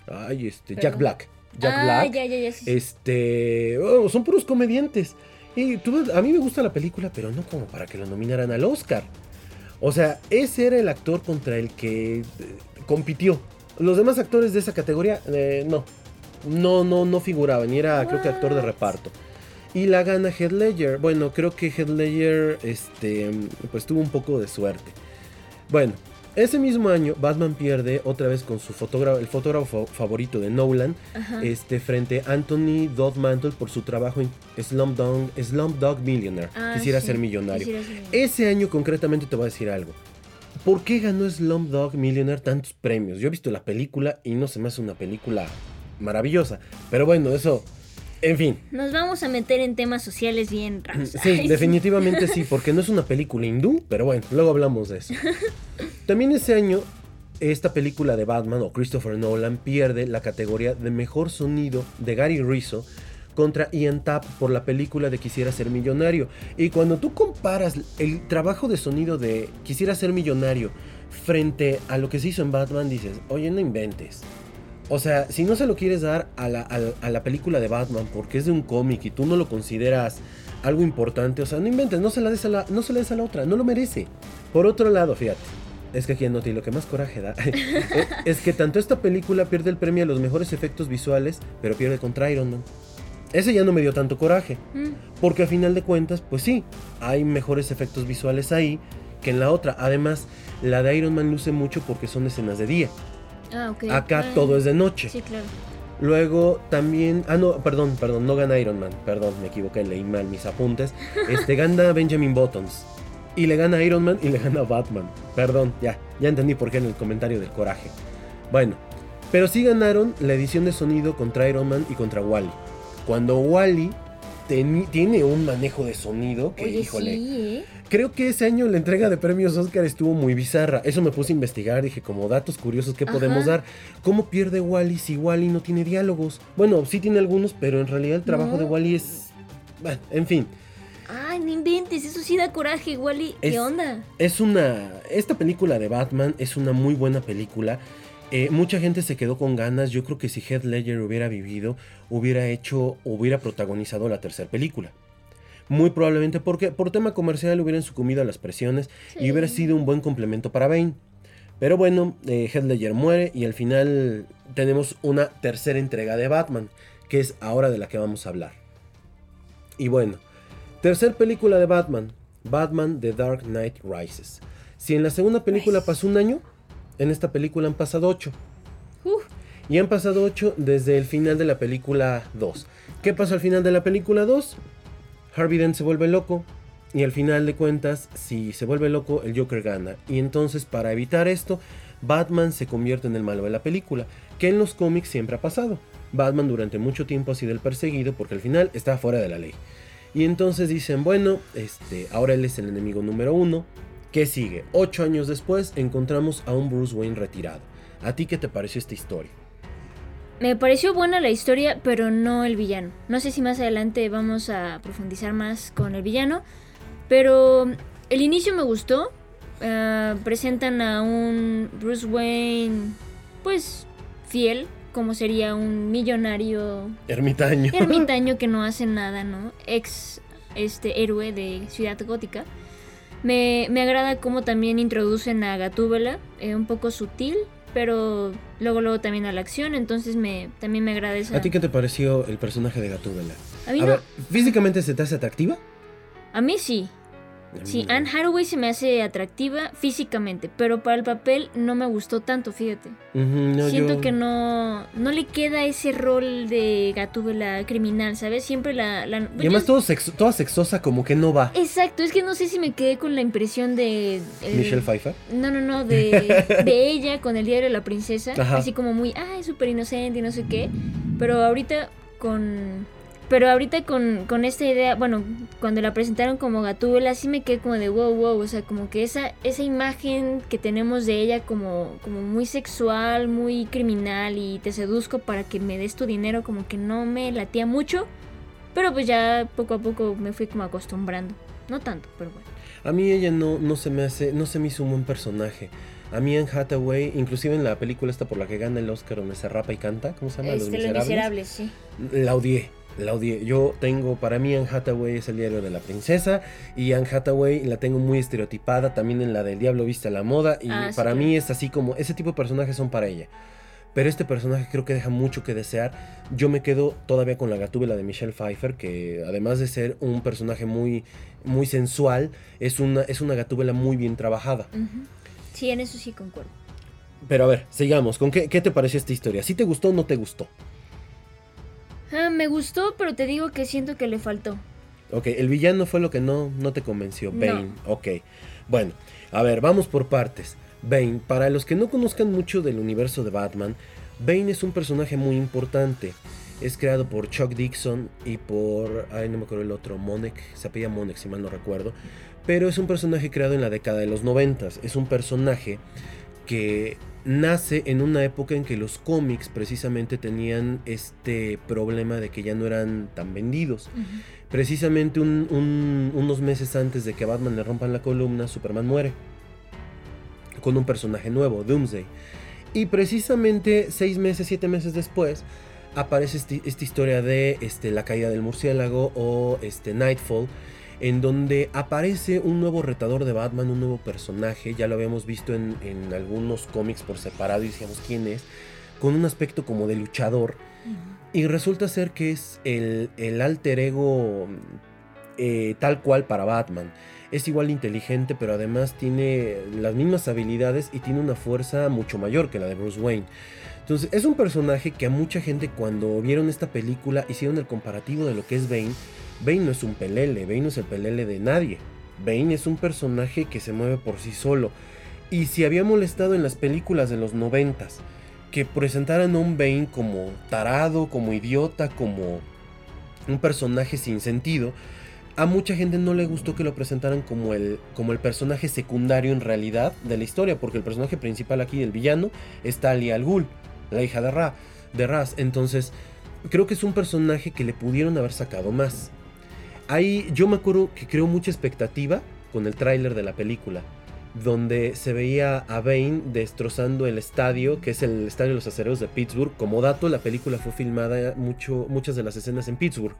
Ay, este, Jack Black. Jack ah, Black. Ya, ya, ya, sí. Este, oh, son puros comediantes. Y a mí me gusta la película, pero no como para que lo nominaran al Oscar. O sea, ese era el actor contra el que compitió. Los demás actores de esa categoría, eh, no. No, no, no figuraban. Y era, creo que, actor de reparto. Y la gana Heath Ledger. Bueno, creo que Heath Ledger, este, pues tuvo un poco de suerte. Bueno, Ese mismo año, Batman pierde otra vez con su fotógrafo, el fotógrafo favorito de Nolan, Ajá. este, frente a Anthony Dodd Mantle por su trabajo en Slumdog, Slumdog Millionaire. Ah, Quisiera sí, ser millonario. quisiera ser millonario. Ese año concretamente te voy a decir algo. ¿Por qué ganó Slumdog Millionaire tantos premios? Yo he visto la película y no se me hace una película maravillosa. Pero bueno, eso, en fin. Nos vamos a meter en temas sociales bien raros. Sí, definitivamente sí, porque no es una película hindú, pero bueno, luego hablamos de eso. También ese año, esta película de Batman o Christopher Nolan pierde la categoría de mejor sonido de Gary Rizzo contra Ian Tapp por la película de Quisiera ser millonario. Y cuando tú comparas el trabajo de sonido de Quisiera ser millonario frente a lo que se hizo en Batman, dices, oye, no inventes. O sea, si no se lo quieres dar a la, a la- a la película de Batman porque es de un cómic y tú no lo consideras algo importante, o sea, no inventes, no se la des a la, no se la des a la otra, no lo merece. Por otro lado, fíjate, es que aquí en Noti lo que más coraje da es que tanto esta película pierde el premio a los mejores efectos visuales, pero pierde contra Iron Man. Ese ya no me dio tanto coraje, Mm, porque a final de cuentas, pues sí, hay mejores efectos visuales ahí que en la otra. Además, la de Iron Man luce mucho porque son escenas de día. Ah. Acá Ah, todo es de noche. Sí, claro. Luego también. Ah, no, perdón, perdón, no gana Iron Man. Perdón, me equivoqué, leí mal mis apuntes. Este gana Benjamin Buttons. Y le gana Iron Man y le gana Batman. Perdón, ya, ya entendí por qué en el comentario del coraje. Bueno, pero sí ganaron la edición de sonido contra Iron Man y contra Wally. Cuando Wally tiene un manejo de sonido que, Oye, híjole, sí, ¿eh? Creo que ese año la entrega de premios Oscar estuvo muy bizarra. Eso me puse a investigar. Dije, como datos curiosos, ¿qué Ajá. podemos dar? ¿Cómo pierde Wally si Wally no tiene diálogos? Bueno, sí tiene algunos, pero en realidad el trabajo No. de Wally es. Bueno, en fin. Ay, no inventes, eso sí da coraje, Wally. ¿Qué Es- onda? Es una. Esta película de Batman es una muy buena película. Eh, mucha gente se quedó con ganas. Yo creo que si Heath Ledger hubiera vivido, hubiera hecho, hubiera protagonizado la tercera película. Muy probablemente porque por tema comercial hubieran sucumbido a las presiones y hubiera sido un buen complemento para Bane. Pero bueno, eh, Heath Ledger muere y al final tenemos una tercera entrega de Batman, que es ahora de la que vamos a hablar. Y bueno, tercer película de Batman, Batman The Dark Knight Rises. Si en la segunda película pasó un año, en esta película han pasado ocho. Uf, Y han pasado 8 desde el final de la película 2. ¿Qué pasó al final de la película 2? Harvey Dent se vuelve loco. Y al final de cuentas, si se vuelve loco, el Joker gana. Y entonces, para evitar esto, Batman se convierte en el malo de la película. Que en los cómics siempre ha pasado. Batman durante mucho tiempo ha sido el perseguido porque al final está fuera de la ley. Y entonces dicen, bueno, este, ahora él es el enemigo número uno. ¿Qué sigue? Ocho años después encontramos a un Bruce Wayne retirado. ¿A ti qué te pareció esta historia? Me pareció buena la historia, pero no el villano. No sé si más adelante vamos a profundizar más con el villano. Pero el inicio me gustó. Ah, presentan a un Bruce Wayne, pues, fiel, como sería un millonario Ermitaño. ermitaño que no hace nada, ¿no? Ex este héroe de Ciudad Gótica. Me, me agrada cómo también introducen a Gatúbela, eh, un poco sutil, pero luego luego también a la acción, entonces me también me agrada esa. ¿A ti qué te pareció el personaje de Gatúbela? A mí A no- ver, ¿físicamente se te hace atractiva? a mí sí. Sí. Anne Hathaway se me hace atractiva físicamente, pero para el papel no me gustó tanto, fíjate. Ujú, no, Siento yo- que no no le queda ese rol de Gatúbela criminal, ¿sabes? Siempre la... la Y además yo- todo sexo- toda sexosa como que no va. Exacto, es que no sé si me quedé con la impresión de... el- Michelle Pfeiffer. No, no, no, de, de ella con el diario de la princesa. Ajá. Así como muy, ay, súper inocente y no sé qué. Pero ahorita con... Pero ahorita con, con esta idea, bueno, cuando la presentaron como Gatúbela, sí me quedé como de wow, wow. O sea, como que esa, esa imagen que tenemos de ella como, como muy sexual, muy criminal y te seduzco para que me des tu dinero, como que no me latía mucho. Pero pues ya poco a poco me fui como acostumbrando. No tanto, pero bueno. A mí ella no, no se me hace, no se me hizo un buen personaje. A mí Anne Hathaway, inclusive en la película esta por la que gana el Oscar donde se rapa y canta, ¿cómo se llama? Este, Los miserables, sí. La odié, la. Yo tengo, para mí Anne Hathaway es el diario de la princesa y Anne Hathaway la tengo muy estereotipada también en la del Diablo Viste a la Moda y Ah, para mí es así como, ese tipo de personajes son para ella. Pero este personaje creo que deja mucho que desear. Yo me quedo todavía con la gatúbela de Michelle Pfeiffer, que además de ser un personaje muy, muy sensual, es una, es una gatúbela muy bien trabajada. Ujú. Sí, en eso sí concuerdo. Pero a ver, sigamos. ¿Con qué, qué te pareció esta historia? ¿Sí te gustó o no te gustó? Ah, me gustó, pero te digo que siento que le faltó. Ok, el villano fue lo que no, no te convenció. No. Bane, ok. Bueno, a ver, vamos por partes. Bane, para los que no conozcan mucho del universo de Batman, Bane es un personaje muy importante. Es creado por Chuck Dixon y por. Ay, no me acuerdo el otro, Monek. Se apellida Monek, si mal no recuerdo. Pero es un personaje creado en la década de los noventas. Es un personaje que nace en una época en que los cómics precisamente tenían este problema de que ya no eran tan vendidos. Precisamente un- un- unos meses antes de que a Batman le rompan la columna, Superman muere. Con un personaje nuevo, Doomsday. Y precisamente seis meses, siete meses después, aparece este- esta historia de este, la caída del murciélago o este, Nightfall, en donde aparece un nuevo retador de Batman, un nuevo personaje, ya lo habíamos visto en, en algunos cómics por separado y decíamos quién es, con un aspecto como de luchador, y resulta ser que es el, el alter ego eh, tal cual para Batman. Es igual inteligente, pero además tiene las mismas habilidades y tiene una fuerza mucho mayor que la de Bruce Wayne. Entonces, es un personaje que a mucha gente cuando vieron esta película hicieron el comparativo de lo que es Bane. Bane no es un pelele, Bane no es el pelele de nadie. Bane es un personaje que se mueve por sí solo. Y si había molestado en las películas de los noventas que presentaran a un Bane como tarado, como idiota, como un personaje sin sentido, a mucha gente no le gustó que lo presentaran como el, como el personaje secundario en realidad de la historia, porque el personaje principal aquí, el villano, es Talia al Ghul, la hija de Ra, de Raz. Entonces, creo que es un personaje que le pudieron haber sacado más. Ahí yo me acuerdo que creo mucha expectativa con el tráiler de la película, donde se veía a Bane destrozando el estadio, que es el estadio de los acereros de Pittsburgh. Como dato, la película fue filmada mucho, muchas de las escenas en Pittsburgh.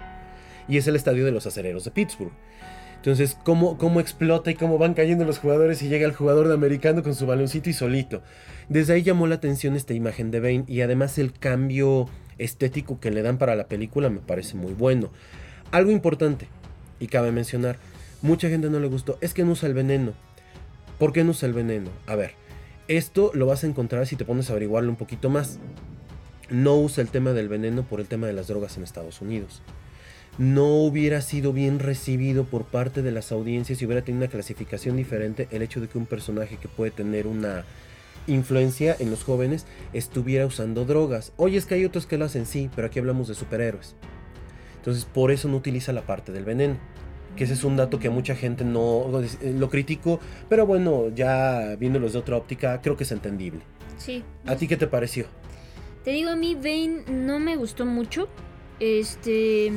Y es el estadio de los acereros de Pittsburgh. Entonces, cómo, cómo explota y cómo van cayendo los jugadores y llega el jugador de americano con su baloncito y solito. Desde ahí llamó la atención esta imagen de Bane y además el cambio estético que le dan para la película me parece muy bueno. Algo importante, y cabe mencionar, mucha gente no le gustó, es que no usa el veneno. ¿Por qué no usa el veneno? A ver, esto lo vas a encontrar si te pones a averiguarlo un poquito más. No usa el tema del veneno por el tema de las drogas en Estados Unidos. No hubiera sido bien recibido por parte de las audiencias si hubiera tenido una clasificación diferente el hecho de que un personaje que puede tener una influencia en los jóvenes estuviera usando drogas. Oye, es que hay otros que lo hacen, sí, pero aquí hablamos de superhéroes. Entonces, por eso no utiliza la parte del veneno. Que ese es un dato que a mucha gente no lo critico, pero bueno, ya viéndolos de otra óptica, creo que es entendible. Sí. ¿A ti qué te pareció? Te digo, a mí Bane no me gustó mucho. Este.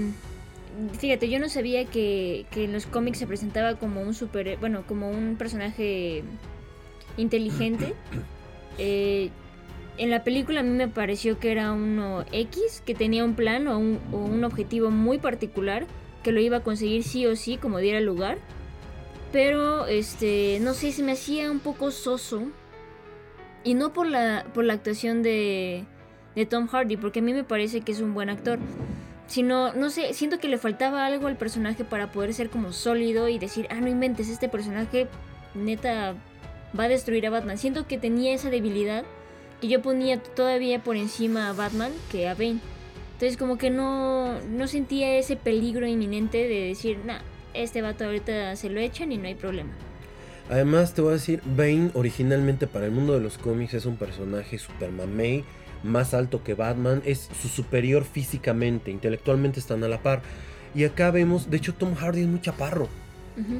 Fíjate, yo no sabía que, que en los cómics se presentaba como un super. Bueno, como un personaje inteligente. Eh, en la película a mí me pareció que era uno X, que tenía un plan o un, o un objetivo muy particular, que lo iba a conseguir sí o sí, como diera lugar. Pero, este, no sé, se me hacía un poco soso. Y no por la, por la actuación de, de Tom Hardy, porque a mí me parece que es un buen actor. Sino, no sé, siento que le faltaba algo al personaje para poder ser como sólido y decir, ah, no inventes, este personaje neta va a destruir a Batman. Siento que tenía esa debilidad que yo ponía todavía por encima a Batman que a Bane. Entonces como que no, no sentía ese peligro inminente de decir, nah, este vato ahorita se lo echan y no hay problema. Además, te voy a decir, Bane originalmente para el mundo de los cómics es un personaje super mamey, más alto que Batman, es su superior físicamente, intelectualmente están a la par. Y acá vemos, de hecho Tom Hardy es muy chaparro,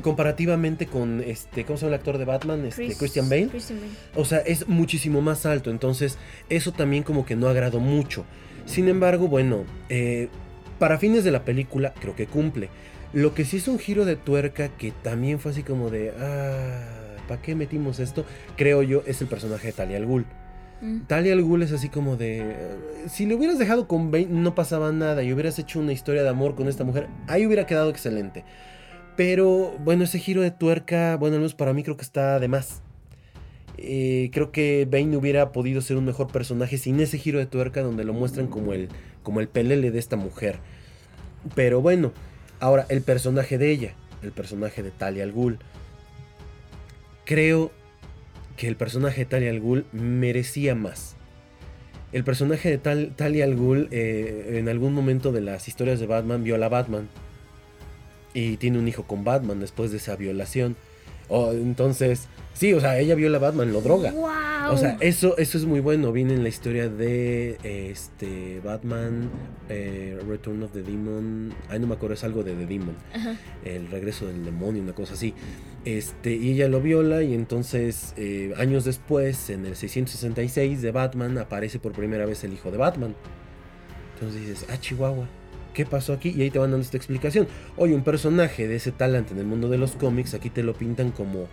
Comparativamente con este, ¿cómo se llama el actor de Batman? Este, Chris- Christian Bale. Christian Bale. O sea, es muchísimo más alto, entonces eso también como que no agradó mucho. Sin embargo, bueno, eh, para fines de la película creo que cumple. Lo que sí es un giro de tuerca que también fue así como de, ah, ¿para qué metimos esto? Creo yo es el personaje de Talia al Ghul. Mm. Talia al Ghul es así como de, eh, si le hubieras dejado con Bane no pasaba nada y hubieras hecho una historia de amor con esta mujer, ahí hubiera quedado excelente. Pero bueno, ese giro de tuerca, bueno, al menos para mí creo que está de más. Eh, creo que Bane hubiera podido ser un mejor personaje sin ese giro de tuerca donde lo muestran como el, como el pelele de esta mujer. Pero bueno, ahora el personaje de ella, el personaje de Talia al Ghul. Creo que el personaje de Talia al Ghul merecía más. El personaje de Tal, Talia al Ghul eh, en algún momento de las historias de Batman viola a Batman y tiene un hijo con Batman después de esa violación. Oh, entonces, sí, o sea, ella viola a Batman, lo droga. O sea, eso, eso es muy bueno. Viene en la historia de este Batman eh, Return of the Demon. Ay, no me acuerdo, es algo de The Demon. El regreso del demonio, una cosa así. Este, y ella lo viola y entonces eh, años después, en el 666 de Batman, aparece por primera vez el hijo de Batman. Entonces dices, ah, Chihuahua. ¿Qué pasó aquí? Y ahí te van dando esta explicación. Oye, un personaje de ese talante en el mundo de los cómics, aquí te lo pintan como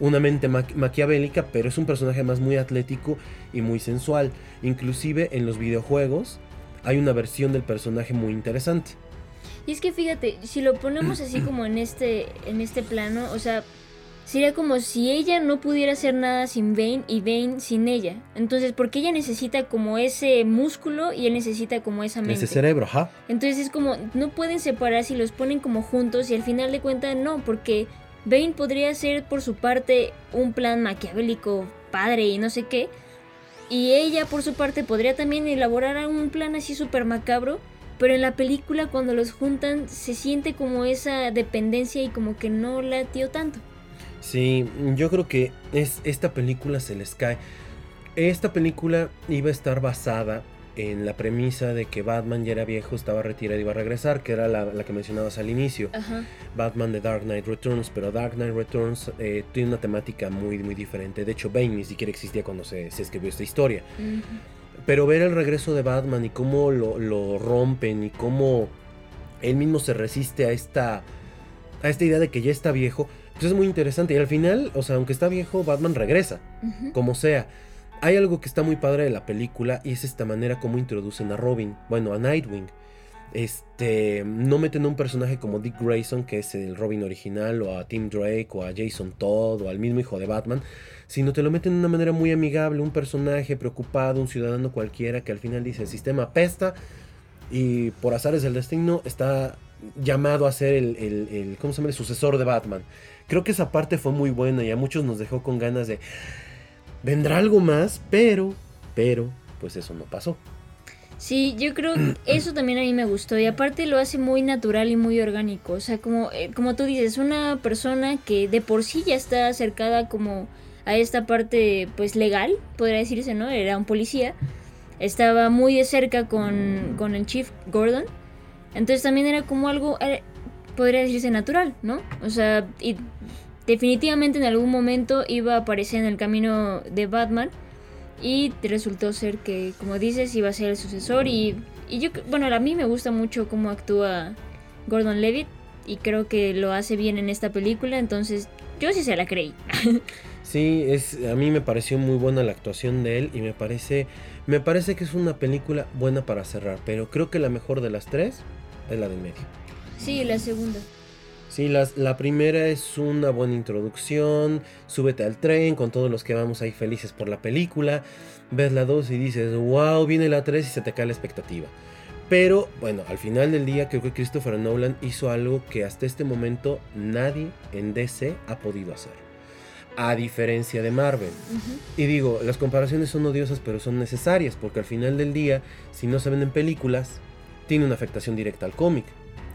una mente maquiavélica, pero es un personaje más muy atlético y muy sensual. Inclusive en los videojuegos hay una versión del personaje muy interesante. Y es que fíjate, si lo ponemos así como en este, en este plano, o sea, Sería como si ella no pudiera hacer nada sin Bane y Bane sin ella. Entonces, porque ella necesita como ese músculo y él necesita como esa mente. Ese cerebro, ajá. Entonces es como, no pueden separar si los ponen como juntos y al final de cuentas no, porque Bane podría ser por su parte un plan maquiavélico, padre y no sé qué. Y ella por su parte podría también elaborar un plan así súper macabro. Pero en la película cuando los juntan se siente como esa dependencia y como que no latió tanto. Sí, yo creo que es, esta película se les cae. Esta película iba a estar basada en la premisa de que Batman ya era viejo, estaba retirado y iba a regresar, que era la, que mencionabas al inicio. Batman de Dark Knight Returns, pero Dark Knight Returns eh, tiene una temática muy, muy diferente. De hecho, Bane ni siquiera existía cuando se, escribió esta historia. Pero ver el regreso de Batman y cómo lo, lo, rompen y cómo él mismo se resiste a esta, a esta idea de que ya está viejo, pues es muy interesante. Y al final, o sea, aunque está viejo, Batman regresa, como sea. Hay algo que está muy padre de la película y es esta manera como introducen a Robin, bueno, a Nightwing. Este, no meten a un personaje como Dick Grayson, que es el Robin original, o a Tim Drake, o a Jason Todd, o al mismo hijo de Batman, sino te lo meten de una manera muy amigable, un personaje preocupado, un ciudadano cualquiera que al final dice, el sistema apesta y por azares del destino está llamado a ser el, el, ¿cómo se llama? el sucesor de Batman. Creo que esa parte fue muy buena y a muchos nos dejó con ganas de... Vendrá algo más, pero, pero, pues eso no pasó. Sí, yo creo que eso también a mí me gustó y aparte lo hace muy natural y muy orgánico. O sea, como, eh, como tú dices, una persona que de por sí ya está acercada como a esta parte pues legal, podría decirse, ¿no? Era un policía. Estaba muy de cerca con, con el Chief Gordon. Entonces también era como algo, eh, podría decirse natural, ¿no? O sea, y definitivamente en algún momento iba a aparecer en el camino de Batman y resultó ser que, como dices, iba a ser el sucesor y, y yo, bueno, a mí me gusta mucho cómo actúa Gordon Levitt y creo que lo hace bien en esta película, entonces yo sí se la creí. sí, es, a mí me pareció muy buena la actuación de él y me parece, me parece que es una película buena para cerrar, pero creo que la mejor de las tres es la del medio. Sí, la segunda. Sí, la primera es una buena introducción, súbete al tren con todos los que vamos ahí felices por la película, ves la 2 y dices, wow, viene la 3 y se te cae la expectativa. Pero bueno, al final del día creo que Christopher Nolan hizo algo que hasta este momento nadie en DC ha podido hacer. A diferencia de Marvel. Y digo, las comparaciones son odiosas pero son necesarias porque al final del día, si no se venden películas, tiene una afectación directa al cómic.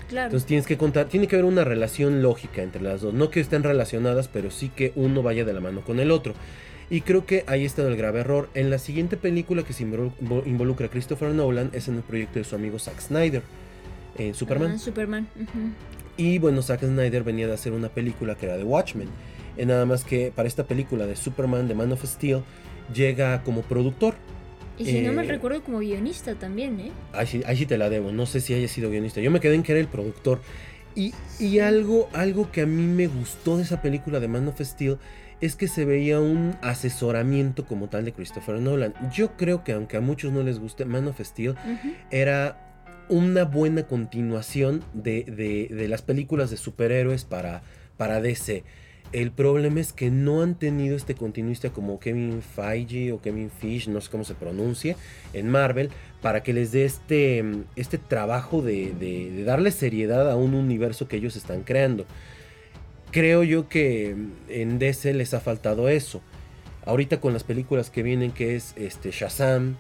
Entonces tienes que contar, tiene que haber una relación lógica entre las dos. No que estén relacionadas, pero sí que uno vaya de la mano con el otro. Y creo que ahí está el grave error. En la siguiente película que se involucra a Christopher Nolan es en el proyecto de su amigo Zack Snyder, en Superman. Ah, Superman. Y bueno, Zack Snyder venía de hacer una película que era de Watchmen. Y nada más que para esta película de Superman, de Man of Steel, llega como productor. Y si no me eh, recuerdo como guionista también, ¿eh? Ahí sí, ahí te la debo, no sé si haya sido guionista. Yo me quedé en que era el productor. Y, y algo, algo que a mí me gustó de esa película de Man of Steel es que se veía un asesoramiento como tal de Christopher Nolan. Yo creo que aunque a muchos no les guste, Man of Steel era una buena continuación de, de, de, las películas de superhéroes para, para DC. El problema es que no han tenido este continuista como Kevin Feige o Kevin Fish, no sé cómo se pronuncie, en Marvel, para que les dé este, este trabajo de, darle seriedad a un universo que ellos están creando. Creo yo que en DC les ha faltado eso. Ahorita con las películas que vienen, que es este Shazam,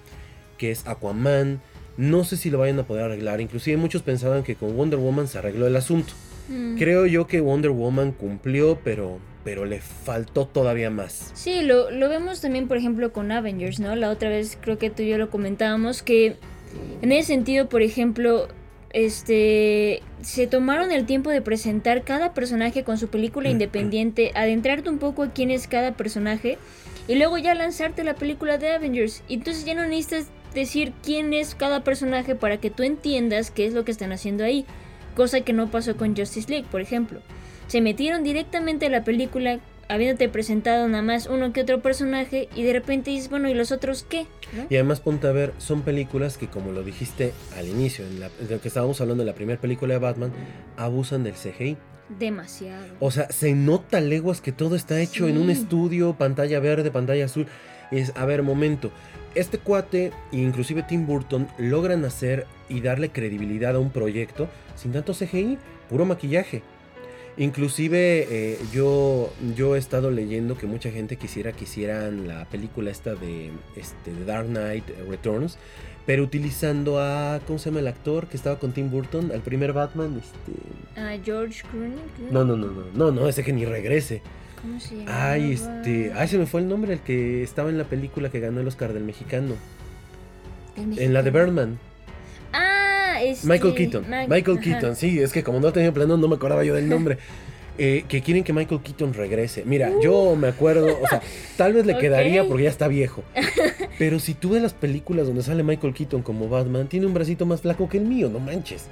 que es Aquaman, no sé si lo vayan a poder arreglar. Inclusive muchos pensaban que con Wonder Woman se arregló el asunto. Mm. Creo yo que Wonder Woman cumplió, pero, pero le faltó todavía más. Sí, lo, lo vemos también, por ejemplo, con Avengers, ¿no? La otra vez creo que tú y yo lo comentábamos, que en ese sentido, por ejemplo, este se tomaron el tiempo de presentar cada personaje con su película independiente, adentrarte un poco a quién es cada personaje y luego ya lanzarte la película de Avengers. Y entonces ya no necesitas decir quién es cada personaje para que tú entiendas qué es lo que están haciendo ahí, cosa que no pasó con Justice League, por ejemplo. Se metieron directamente a la película habiéndote presentado nada más uno que otro personaje y de repente dices, bueno, ¿y los otros qué? ¿No? Y además ponte a ver, son películas que como lo dijiste al inicio, en, la, lo que estábamos hablando en la primera película de Batman, abusan del CGI. Demasiado. O sea, se nota leguas que todo está hecho en un estudio, pantalla verde, pantalla azul. Es, a ver, momento. Este cuate, e inclusive Tim Burton, logran hacer y darle credibilidad a un proyecto sin tanto CGI, puro maquillaje. Inclusive eh, yo, yo he estado leyendo que mucha gente quisiera que hicieran la película esta de este, Dark Knight Returns, pero utilizando a, ¿cómo se llama el actor que estaba con Tim Burton? Al primer Batman, este... Ah, George Clooney. No, no, no, no, no, no, ese que ni regrese. ¿Cómo se llama? Ay, este, ay, se me fue el nombre, el que estaba en la película que ganó el Oscar del mexicano, en la de Birdman. Ah, este, Michael Keaton. Ma- Michael ajá. Keaton, sí, es que como no tenía plano no me acordaba yo del nombre. Eh, que quieren que Michael Keaton regrese. Mira, yo me acuerdo, o sea, tal vez le quedaría porque ya está viejo. Pero si tú ves las películas donde sale Michael Keaton como Batman, tiene un bracito más flaco que el mío, no manches.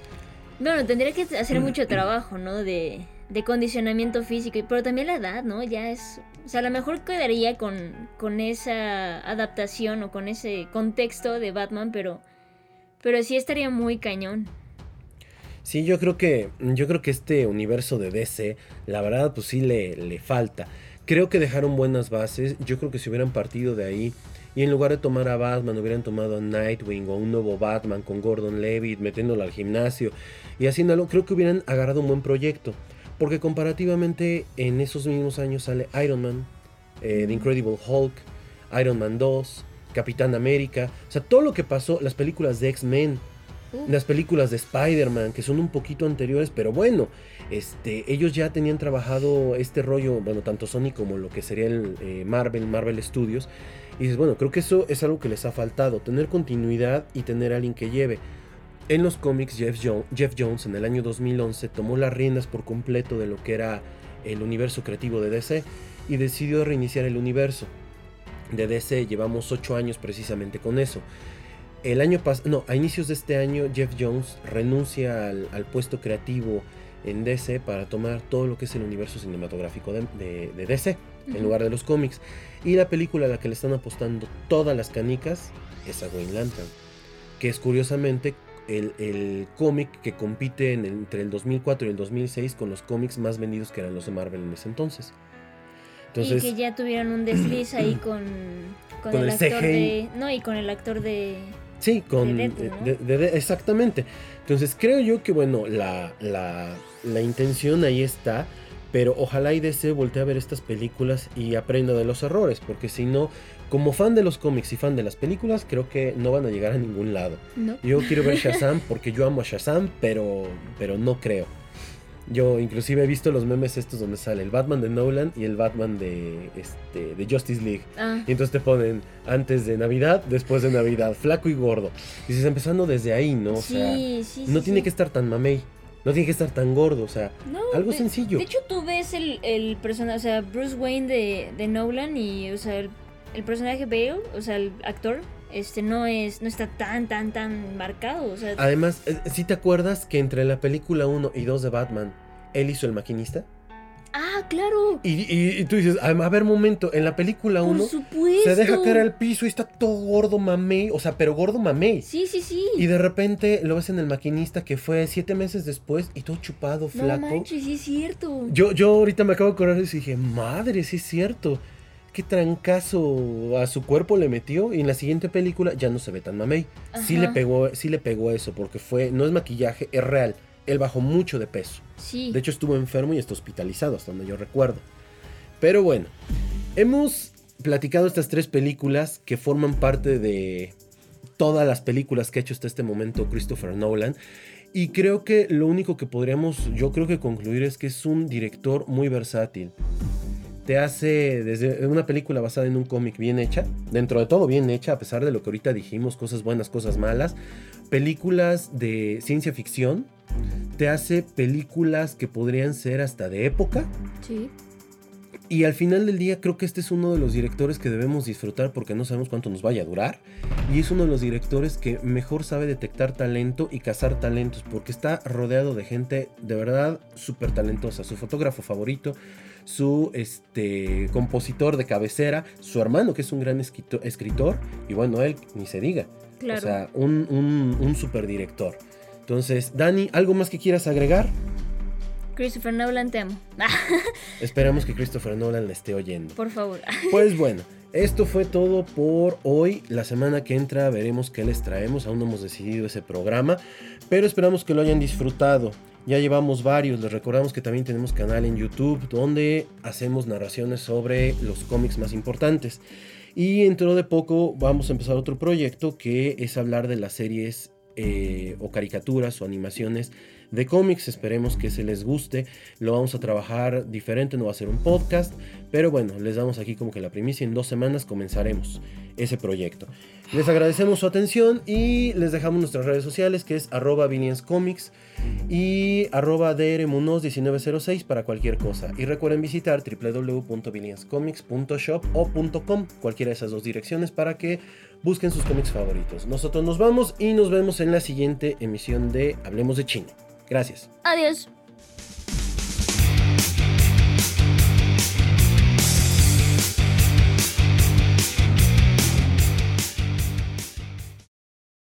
Bueno, tendría que Mm. hacer mucho trabajo, ¿no? De, de condicionamiento físico, pero también la edad, ¿no? Ya es... O sea, a lo mejor quedaría con, con esa adaptación o con ese contexto de Batman, pero... Pero sí estaría muy cañón. Sí, yo creo que yo creo que este universo de DC, la verdad, pues sí le, le falta. Creo que dejaron buenas bases. Yo creo que si hubieran partido de ahí y en lugar de tomar a Batman hubieran tomado a Nightwing o un nuevo Batman con Gordon Levitt metiéndolo al gimnasio y haciéndolo, creo que hubieran agarrado un buen proyecto. Porque comparativamente en esos mismos años sale Iron Man, eh, The Incredible Hulk, Iron Man 2, Capitán América. O sea, todo lo que pasó, las películas de X-Men, las películas de Spider-Man, que son un poquito anteriores, pero bueno, este, ellos ya tenían trabajado este rollo, bueno, tanto Sony como lo que sería el eh, Marvel, Marvel Studios. Y dices, bueno, creo que eso es algo que les ha faltado, tener continuidad y tener a alguien que lleve. En los cómics, Jeff, Jo- Jeff Jones en el año 2011 tomó las riendas por completo de lo que era el universo creativo de DC y decidió reiniciar el universo. De DC llevamos 8 años precisamente con eso. El año pasado, no, a inicios de este año, Jeff Jones renuncia al, al puesto creativo en DC para tomar todo lo que es el universo cinematográfico de, de- de DC, en lugar de los cómics. Y la película a la que le están apostando todas las canicas es a Green Lantern, que es curiosamente el, el cómic que compite en el- entre el 2004 y el 2006 con los cómics más vendidos que eran los de Marvel en ese entonces. Entonces, y que ya tuvieron un desliz ahí con, con, Con el, el actor CGI. de... No, y con el actor de... Sí, con. de Deadpool, ¿no? de- de- de- exactamente. Entonces creo yo que, bueno, la, la, la intención ahí está. Pero ojalá y DC voltee a ver estas películas y aprenda de los errores. Porque si no, como fan de los cómics y fan de las películas, creo que no van a llegar a ningún lado. ¿No? Yo quiero ver Shazam porque yo amo a Shazam, pero, pero no creo. Yo inclusive he visto los memes estos donde sale el Batman de Nolan y el Batman de, este, de Justice League. Ah, Y entonces te ponen antes de Navidad, después de Navidad, flaco y gordo. Y dices, empezando desde ahí, ¿no? O sea, sí, sí, no sí, tiene sí. que estar tan mamey. No tiene que estar tan gordo, o sea, No, algo de- sencillo. De hecho, tú ves el, el personaje, o sea, Bruce Wayne de, de Nolan y, o sea, el, el personaje Bale, o sea, el actor, este, no es, no está tan, tan, tan marcado, o sea, Además, si te acuerdas que entre la película 1 y 2 de Batman, él hizo el maquinista? ah, claro, Y, y- y tú dices, a, a ver, momento, en la película por 1 supuesto. se deja caer al piso y está todo gordo mamey, o sea, pero gordo mamey. Sí, sí, sí. Y de repente lo ves en el maquinista que fue siete meses después y todo chupado, no flaco. manches, sí es cierto. Yo, yo ahorita me acabo de acordar y dije, madre, sí es cierto. Qué trancazo a su cuerpo le metió. Y en la siguiente película ya no se ve tan mamey. Sí le pegó, sí le pegó eso, porque fue, no es maquillaje, es real. Él bajó mucho de peso. Sí. De hecho, estuvo enfermo y está hospitalizado, hasta donde yo recuerdo. Pero bueno, hemos platicado estas tres películas que forman parte de todas las películas que ha hecho hasta este momento Christopher Nolan. Y creo que lo único que podríamos, yo creo que concluir es que es un director muy versátil. Te hace desde una película basada en un cómic bien hecha, dentro de todo bien hecha, a pesar de lo que ahorita dijimos, cosas buenas, cosas malas. Películas de ciencia ficción, te hace películas que podrían ser hasta de época. Sí. Y al final del día creo que este es uno de los directores que debemos disfrutar porque no sabemos cuánto nos vaya a durar. Y es uno de los directores que mejor sabe detectar talento y cazar talentos porque está rodeado de gente de verdad súper talentosa. Su fotógrafo favorito, su este, compositor de cabecera, su hermano que es un gran escritor y bueno, él ni se diga. Claro. O sea, un, un, un super director. Entonces, Dani, ¿algo más que quieras agregar? Christopher Nolan, te amo. Esperamos que Christopher Nolan le esté oyendo. Por favor. Pues bueno, esto fue todo por hoy. La semana que entra veremos qué les traemos. Aún no hemos decidido ese programa, pero esperamos que lo hayan disfrutado. Ya llevamos varios, les recordamos que también tenemos canal en YouTube donde hacemos narraciones sobre los cómics más importantes. Y dentro de poco vamos a empezar otro proyecto que es hablar de las series eh, o caricaturas o animaciones de cómics. Esperemos que se les guste. Lo vamos a trabajar diferente, no va a ser un podcast. Pero bueno, les damos aquí como que la primicia. En dos semanas comenzaremos ese proyecto. Les agradecemos su atención y les dejamos nuestras redes sociales que es arroba y arroba 1906 para cualquier cosa. Y recuerden visitar www.billionscomics.shop o .com, cualquiera de esas dos direcciones para que busquen sus cómics favoritos. Nosotros nos vamos y nos vemos en la siguiente emisión de Hablemos de Chino. Gracias. Adiós.